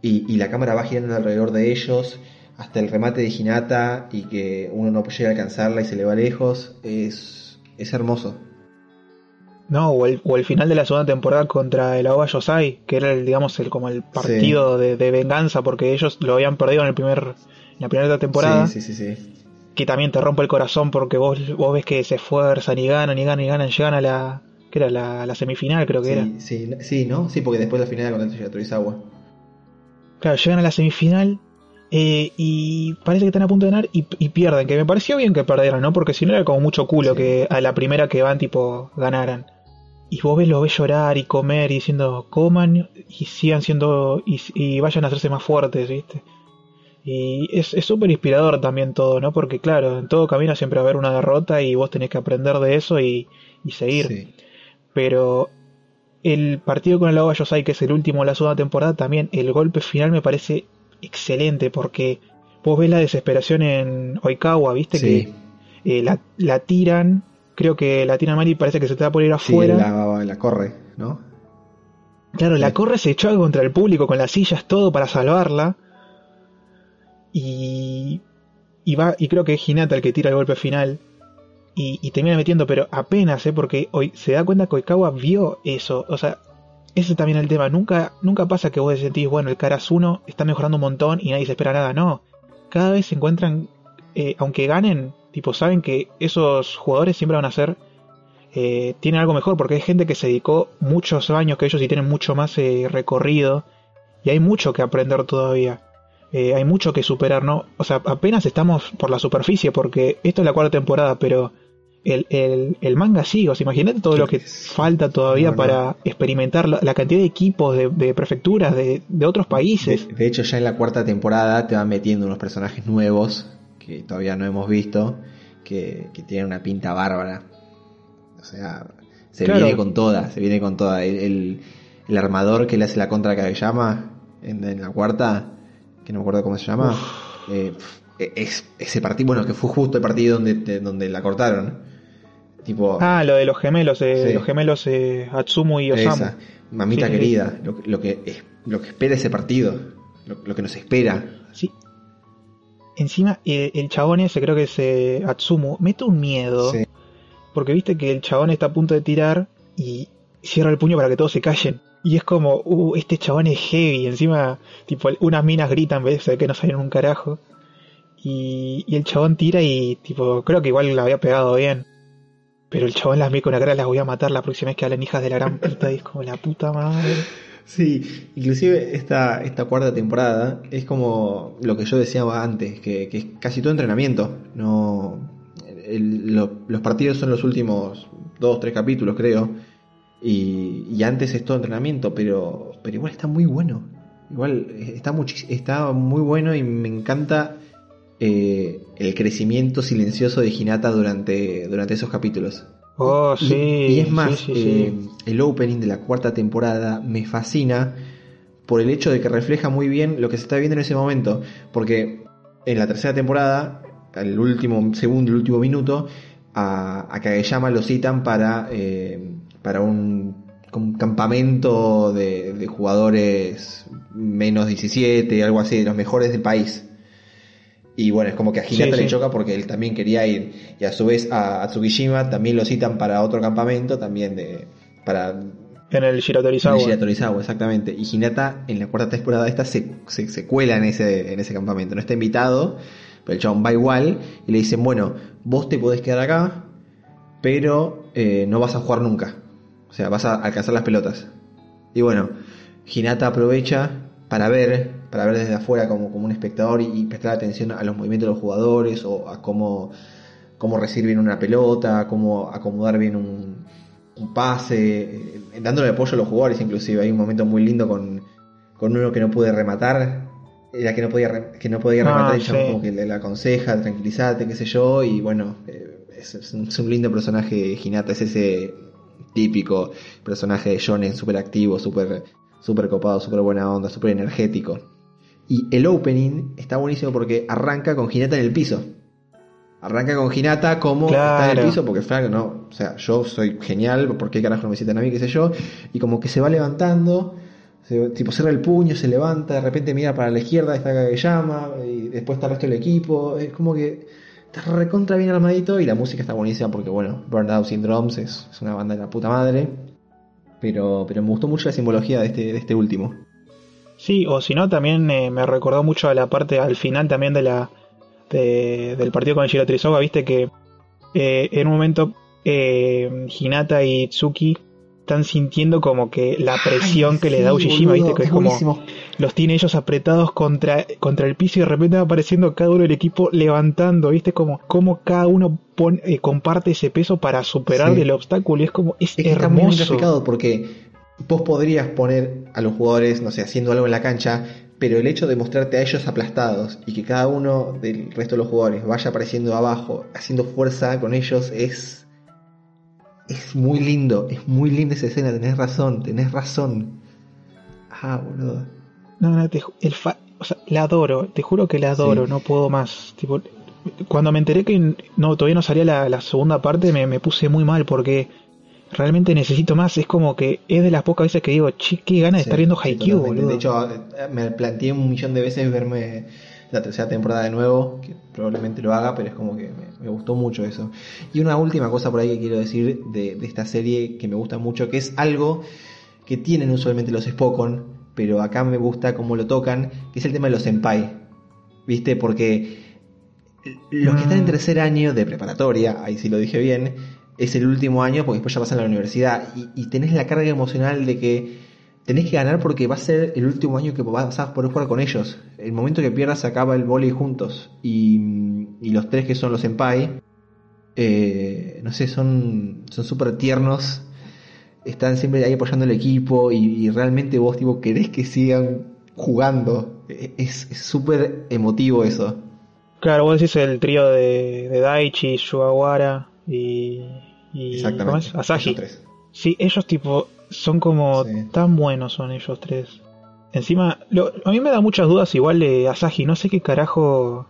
Y, y la cámara va girando alrededor de ellos. Hasta el remate de Hinata. Y que uno no llega a alcanzarla y se le va lejos. Es, es hermoso. no o el, o el final de la segunda temporada contra el Aoba Yosai que era el digamos el como el partido de, de venganza porque ellos lo habían perdido en el primer en la primera temporada Sí, sí, sí, sí. que también te rompe el corazón porque vos vos ves que se esfuerzan y ganan y ganan y ganan llegan a la que era la, la semifinal creo que era Sí, sí, sí, ¿no? Sí, porque después la final contra Torizawa. Claro, llegan a la semifinal eh, y parece que están a punto de ganar y, y pierden. Que me pareció bien que perdieran, ¿no? Porque si no era como mucho culo Sí. que a la primera que van, tipo, ganaran. Y vos ves, lo ves llorar y comer y diciendo, coman y sigan siendo, y, y vayan a hacerse más fuertes, ¿viste? Y es súper inspirador también todo, ¿no? Porque claro, en todo camino siempre va a haber una derrota y vos tenés que aprender de eso y, y seguir Sí. pero el partido con el Aoba Yosai, que es el último de la segunda temporada, también el golpe final me parece excelente porque vos ves la desesperación en Oikawa, ¿viste? Sí. Que eh, la, la tiran, creo que la tiran mal y parece que se te va a poner Sí, afuera. la, la corre, ¿no? Claro, la Sí. corre, se echó contra el público con las sillas, todo para salvarla. Y, y va, y creo que es Hinata el que tira el golpe final. Y, y termina metiendo, pero apenas, ¿eh? porque hoy se da cuenta que Oikawa vio eso. O sea, ese es también el tema. Nunca, nunca pasa que vos sentís, bueno, el Caras 1 está mejorando un montón y nadie se espera nada. No. Cada vez se encuentran, eh, aunque ganen, tipo, saben que esos jugadores siempre van a ser eh, tienen algo mejor porque hay gente que se dedicó muchos años que ellos y tienen mucho más eh, recorrido y hay mucho que aprender todavía. Eh, hay mucho que superar, ¿no? O sea, apenas estamos por la superficie porque esto es la cuarta temporada, pero el, el, el manga sigue. O sea, imagínate todo lo que falta todavía No, no. para experimentar la, la cantidad de equipos, de, de prefecturas, de, de otros países. de hecho, ya en la cuarta temporada te van metiendo unos personajes nuevos que todavía no hemos visto, que, que tienen una pinta bárbara. O sea, se Claro. viene con toda, se viene con toda. El, el, el armador que le hace la contra a Kageyama en, en la cuarta, que no me acuerdo cómo se llama, eh, es, ese partido, bueno, que fue justo el partido donde, de- donde la cortaron. Tipo, Ah, lo de los gemelos, eh, Sí. los gemelos eh, Atsumu y Osamu. esa, mamita Sí, sí, sí. querida, lo, lo que es, lo que espera ese partido, lo, lo que nos espera. Sí. Encima, eh, el chabón ese, creo que es eh, Atsumu, mete un miedo. Sí. Porque viste que el chabón está a punto de tirar y cierra el puño para que todos se callen. Y es como, uh, este chabón es heavy. Encima, tipo, unas minas gritan, ves, se ve que no salen un carajo. Y, y el chabón tira y, tipo, creo que igual la había pegado bien. Pero el chabón las ve con la cara, las voy a matar la próxima vez que hablen hijas de la gran puta. Y es como la puta madre. Sí, inclusive esta, esta cuarta temporada es como lo que yo decía antes, que, que es casi todo entrenamiento. No, los partidos son los últimos dos, tres capítulos, creo. Y, y antes es todo entrenamiento, pero, pero igual está muy bueno. Igual está, está muy bueno y me encanta eh, el crecimiento silencioso de Hinata durante, durante esos capítulos. Oh, Y- sí. Y, es más, sí, sí, sí. eh, el opening de la cuarta temporada me fascina por el hecho de que refleja muy bien lo que se está viendo en ese momento. Porque en la tercera temporada, al último segundo, el último minuto, a, a Kageyama lo citan para, eh, para un, un campamento de, de jugadores menos 17, algo así, de los mejores del país. Y bueno, es como que a Hinata Sí, le sí. choca porque él también quería ir. Y a su vez a, a Tsukishima también lo citan para otro campamento, también de para En el Shiratorizawa. Shira Torizawa, exactamente. Y Hinata en la cuarta temporada esta se, se, se cuela en ese, en ese campamento. No está invitado, pero el chabón va igual y le dicen, bueno, vos te podés quedar acá, pero eh, no vas a jugar nunca. O sea, vas a alcanzar las pelotas. Y bueno, Hinata aprovecha para ver, para ver desde afuera como, como un espectador y, y prestar atención a los movimientos de los jugadores o a cómo, cómo recibir bien una pelota, cómo acomodar bien un, un pase, eh, dándole apoyo a los jugadores inclusive. Hay un momento muy lindo con, con uno que no puede rematar, era que no podía, que no podía Ah, rematar y sí. como que le, le aconseja, tranquilízate, qué sé yo, y bueno, eh, es, es un, es un lindo personaje Hinata, es ese típico personaje de shonen súper activo, súper super copado, súper buena onda, súper energético. Y el opening está buenísimo porque arranca con Hinata en el piso. Arranca con Hinata como está en el piso, porque Frank, no, o sea, yo soy genial, ¿por qué carajo no me citan a mí, qué sé yo? Y como que se va levantando, se- tipo cierra el puño, se levanta, de repente mira para la izquierda, está Kageyama, y después está el resto del equipo, es como que está recontra bien armadito y la música está buenísima porque, bueno, Burnout Syndromes es, es una banda de la puta madre, pero, pero me gustó mucho la simbología de este, de este último. Sí, o si no, también eh, me recordó mucho a la parte al final también de la de- del partido con el Shiratorizawa, viste que eh, en un momento eh, Hinata y Tsuki están sintiendo como que la presión Ay, que le da Ushijima, viste que es, es como buenísimo. los tiene ellos apretados contra, contra el piso y de repente va apareciendo cada uno del equipo levantando, viste como, como cada uno eh, comparte ese peso para superar Sí. el obstáculo y es como es, Es que está muy hermoso. porque vos podrías poner a los jugadores, no sé, haciendo algo en la cancha, pero el hecho de mostrarte a ellos aplastados y que cada uno del resto de los jugadores vaya apareciendo abajo, haciendo fuerza con ellos, es. Es muy lindo, es muy linda esa escena, tenés razón, tenés razón. Ah, boludo. No, no, te el fa- o sea, la adoro, te juro que la adoro, Sí. no puedo más. Tipo, cuando me enteré que no todavía no salía la, la segunda parte, me, me puse muy mal porque realmente necesito más. Es como que es de las pocas veces que digo, che, qué ganas de Sí, estar viendo Haikyuu, boludo. De hecho, eh, me planteé un millón de veces verme la tercera temporada de nuevo, que probablemente lo haga, pero es como que me, me gustó mucho eso. Y una última cosa por ahí que quiero decir de, de esta serie que me gusta mucho, que es algo que tienen usualmente los Spokon, pero acá me gusta cómo lo tocan, que es el tema de los senpai. ¿Viste? Porque los que están en Mm. tercer año de preparatoria, ahí sí lo dije bien, es el último año porque después ya pasan a la universidad y, y tenés la carga emocional de que tenés que ganar porque va a ser el último año que vas a poder jugar con ellos. El momento que pierdas se acaba el vóley juntos y, los tres que son los senpai, eh, no sé, son son súper tiernos, están siempre ahí apoyando al equipo y, realmente vos tipo querés que sigan jugando. E- Es súper emotivo eso. Claro, vos decís el trío de, de Daichi, Sugawara y, y ¿cómo es? Asahi. tres. Sí, ellos tipo son como Sí. tan buenos son ellos tres. Encima, lo- a mí me da muchas dudas igual de Asahi, no sé qué carajo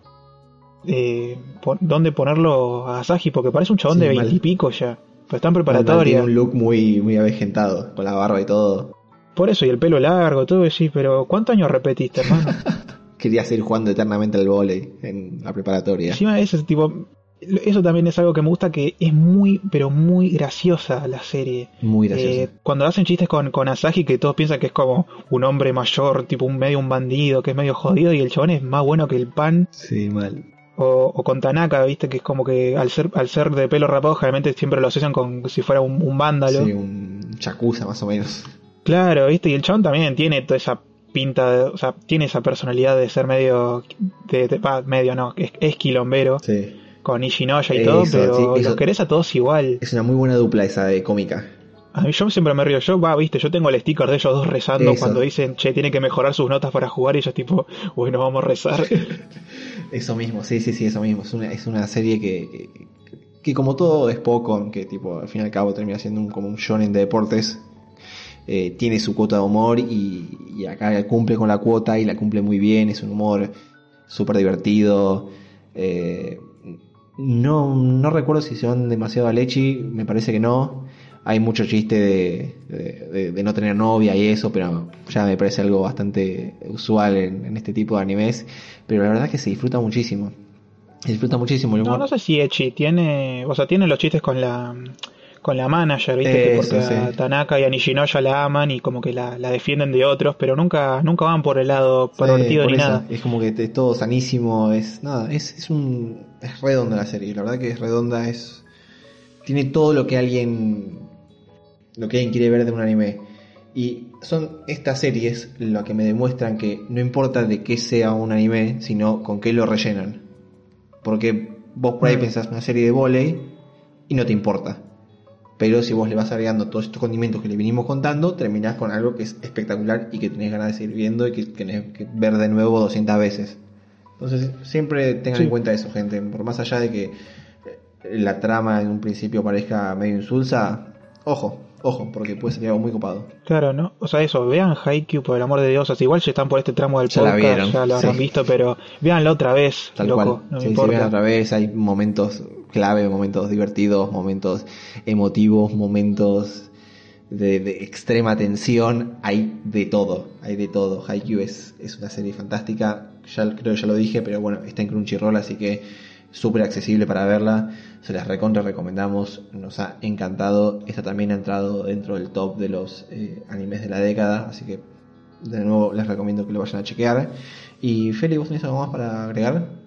eh, dónde ponerlo a Asahi porque parece un chabón Sí, de veintipico ya. Pero está en Tiene preparatoria. un look muy, muy avejentado, con la barba y todo. Por eso, y el pelo largo, todo sí, pero ¿cuántos años repetiste, hermano? <laughs> Quería seguir jugando eternamente al volei en la preparatoria. Encima ese tipo, eso también es algo que me gusta que es muy, pero muy graciosa la serie. Muy gracioso. Eh, cuando hacen chistes con, con Asahi, que todos piensan que es como un hombre mayor, tipo un medio un bandido, que es medio jodido, y el chabón es más bueno que el pan. Sí, mal. O, o con Tanaka, viste, que es como que al ser, al ser de pelo rapado, generalmente siempre lo asocian con si fuera un, un vándalo. Sí, un chacuza más o menos. Claro, viste, y el chabón también tiene toda esa pinta, de- o sea, tiene esa personalidad de ser medio, de, de- medio no, es, es quilombero, Sí. Con Ishinoya y todo, pero sí, los querés a todos igual. Es una muy buena dupla esa de cómica. A mí yo siempre me río. Yo, va, viste, yo tengo el sticker de ellos dos rezando Eso. cuando dicen, che, tienen que mejorar sus notas para jugar y ellos tipo, bueno, vamos a rezar. <laughs> Eso mismo, sí, sí, sí, eso mismo. Es una, es una serie que, que, que como todo es poco, que tipo, al fin y al cabo termina siendo un, como un shonen de deportes. eh, tiene su cuota de humor y, y acá cumple con la cuota y la cumple muy bien. Es un humor súper divertido. eh, no, no recuerdo si se van demasiado a leche, me parece que no. Hay mucho chiste de, de- de- de no tener novia y eso, pero ya me parece algo bastante usual en, en este tipo de animes. Pero la verdad es que se disfruta muchísimo. Se disfruta muchísimo el No, humor. no sé si Echi tiene, o sea, tiene los chistes con la con la manager, ¿viste? Que Eso, porque a sí. Tanaka y a Nishinoya la aman y como que la, la defienden de otros, pero nunca nunca van por el lado pervertido Sí, ni nada. Es como que es todo sanísimo, es nada, es, es un es redonda la serie, la verdad que es redonda, es tiene todo lo que alguien lo que alguien quiere ver de un anime. Y son estas series lo que me demuestran que no importa de qué sea un anime, sino con qué lo rellenan. Porque vos por ahí Mm. pensás una serie de volei y no te importa. Pero si vos le vas agregando todos estos condimentos que le vinimos contando, terminás con algo que es espectacular y que tenés ganas de seguir viendo y que tenés que ver de nuevo 200 veces. Entonces, siempre tengan Sí. en cuenta eso, gente. Por más allá de que eh, la trama en un principio parezca medio insulsa, ojo, ojo, porque puede ser algo muy copado. Claro, ¿no? O sea, eso, vean Haikyuu por el amor de Dios, o sea, igual ya están por este tramo del Ya la podcast, vieron, ya lo habrán sí. visto, pero véanlo otra vez, Tal loco, cual. no me Sí, si importa. ven otra vez, hay momentos clave, momentos divertidos, momentos emotivos, momentos de, de extrema tensión. Hay de todo, hay de todo. Haikyuu es, es una serie fantástica. Ya creo que ya lo dije, pero bueno, está en Crunchyroll, así que súper accesible para verla. Se las recontra recomendamos. Nos ha encantado. Esta también ha entrado dentro del top de los eh, animes de la década, así que de nuevo les recomiendo que lo vayan a chequear. Y Feli, ¿vos tenés algo más para agregar?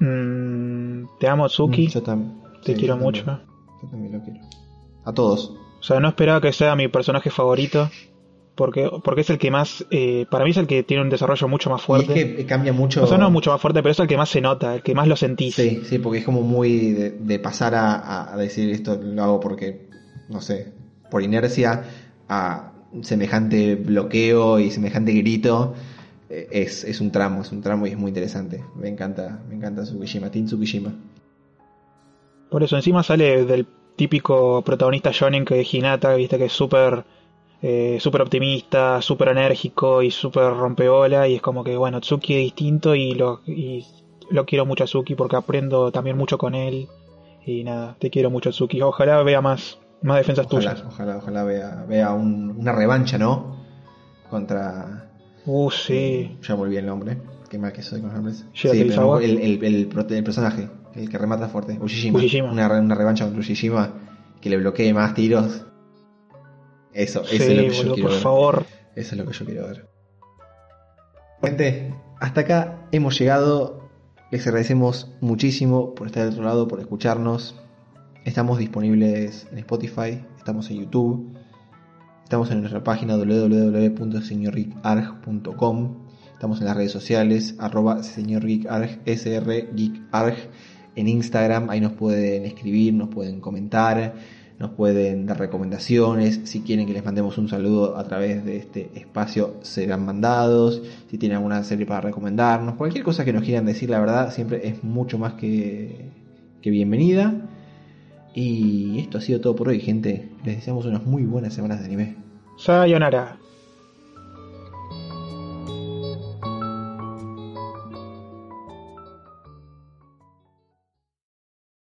Mm, te amo, Tsuki, Mm, Yo tam- te sí, quiero yo mucho. también. Yo también lo quiero. A todos. O sea, no esperaba que sea mi personaje favorito, porque, porque es el que más, eh, para mí es el que tiene un desarrollo mucho más Y fuerte. es que cambia mucho. O sea, no mucho más fuerte, pero es el que más se nota, el que más lo sentís. Sí, sí, porque es como muy de, de pasar a- a decir esto lo hago porque, no sé, por inercia, a semejante bloqueo y semejante grito. Eh, Es, es un tramo, es un tramo y es muy interesante. Me encanta, me encanta Tsukishima, Team Tsukishima. Por eso encima sale del típico protagonista shonen que es Hinata, viste que es súper eh, súper optimista, súper enérgico y súper rompeola y es como que bueno, Tsuki es distinto y lo, y lo quiero mucho a Tsuki porque aprendo también mucho con él y nada, te quiero mucho Tsuki. Ojalá vea más, más defensas Ojalá, tuyas. ojalá, ojalá vea, vea un- una revancha, ¿no? Contra Uh, sí. Ya olvidé el nombre. Qué mal que soy con los nombres. Shira Sí, pero el, el, el, personaje, el que remata fuerte, Ushijima. Ushijima. Una, una revancha contra Ushijima que le bloquee más tiros. Eso, eso es lo que yo quiero por ver. favor. Eso es lo que yo quiero ver. Gente, hasta acá hemos llegado. Les agradecemos muchísimo por estar del otro lado, por escucharnos. Estamos disponibles en Spotify, estamos en YouTube, estamos en nuestra página www.señorgeekarg.com, estamos en las redes sociales, arroba señorgeekarg, srgeekarg, en Instagram, ahí nos pueden escribir, nos pueden comentar, nos pueden dar recomendaciones, si quieren que les mandemos un saludo a través de este espacio serán mandados, si tienen alguna serie para recomendarnos, cualquier cosa que nos quieran decir, la verdad siempre es mucho más que, que bienvenida. Y esto ha sido todo por hoy, gente. Les deseamos unas muy buenas semanas de anime. Sayonara.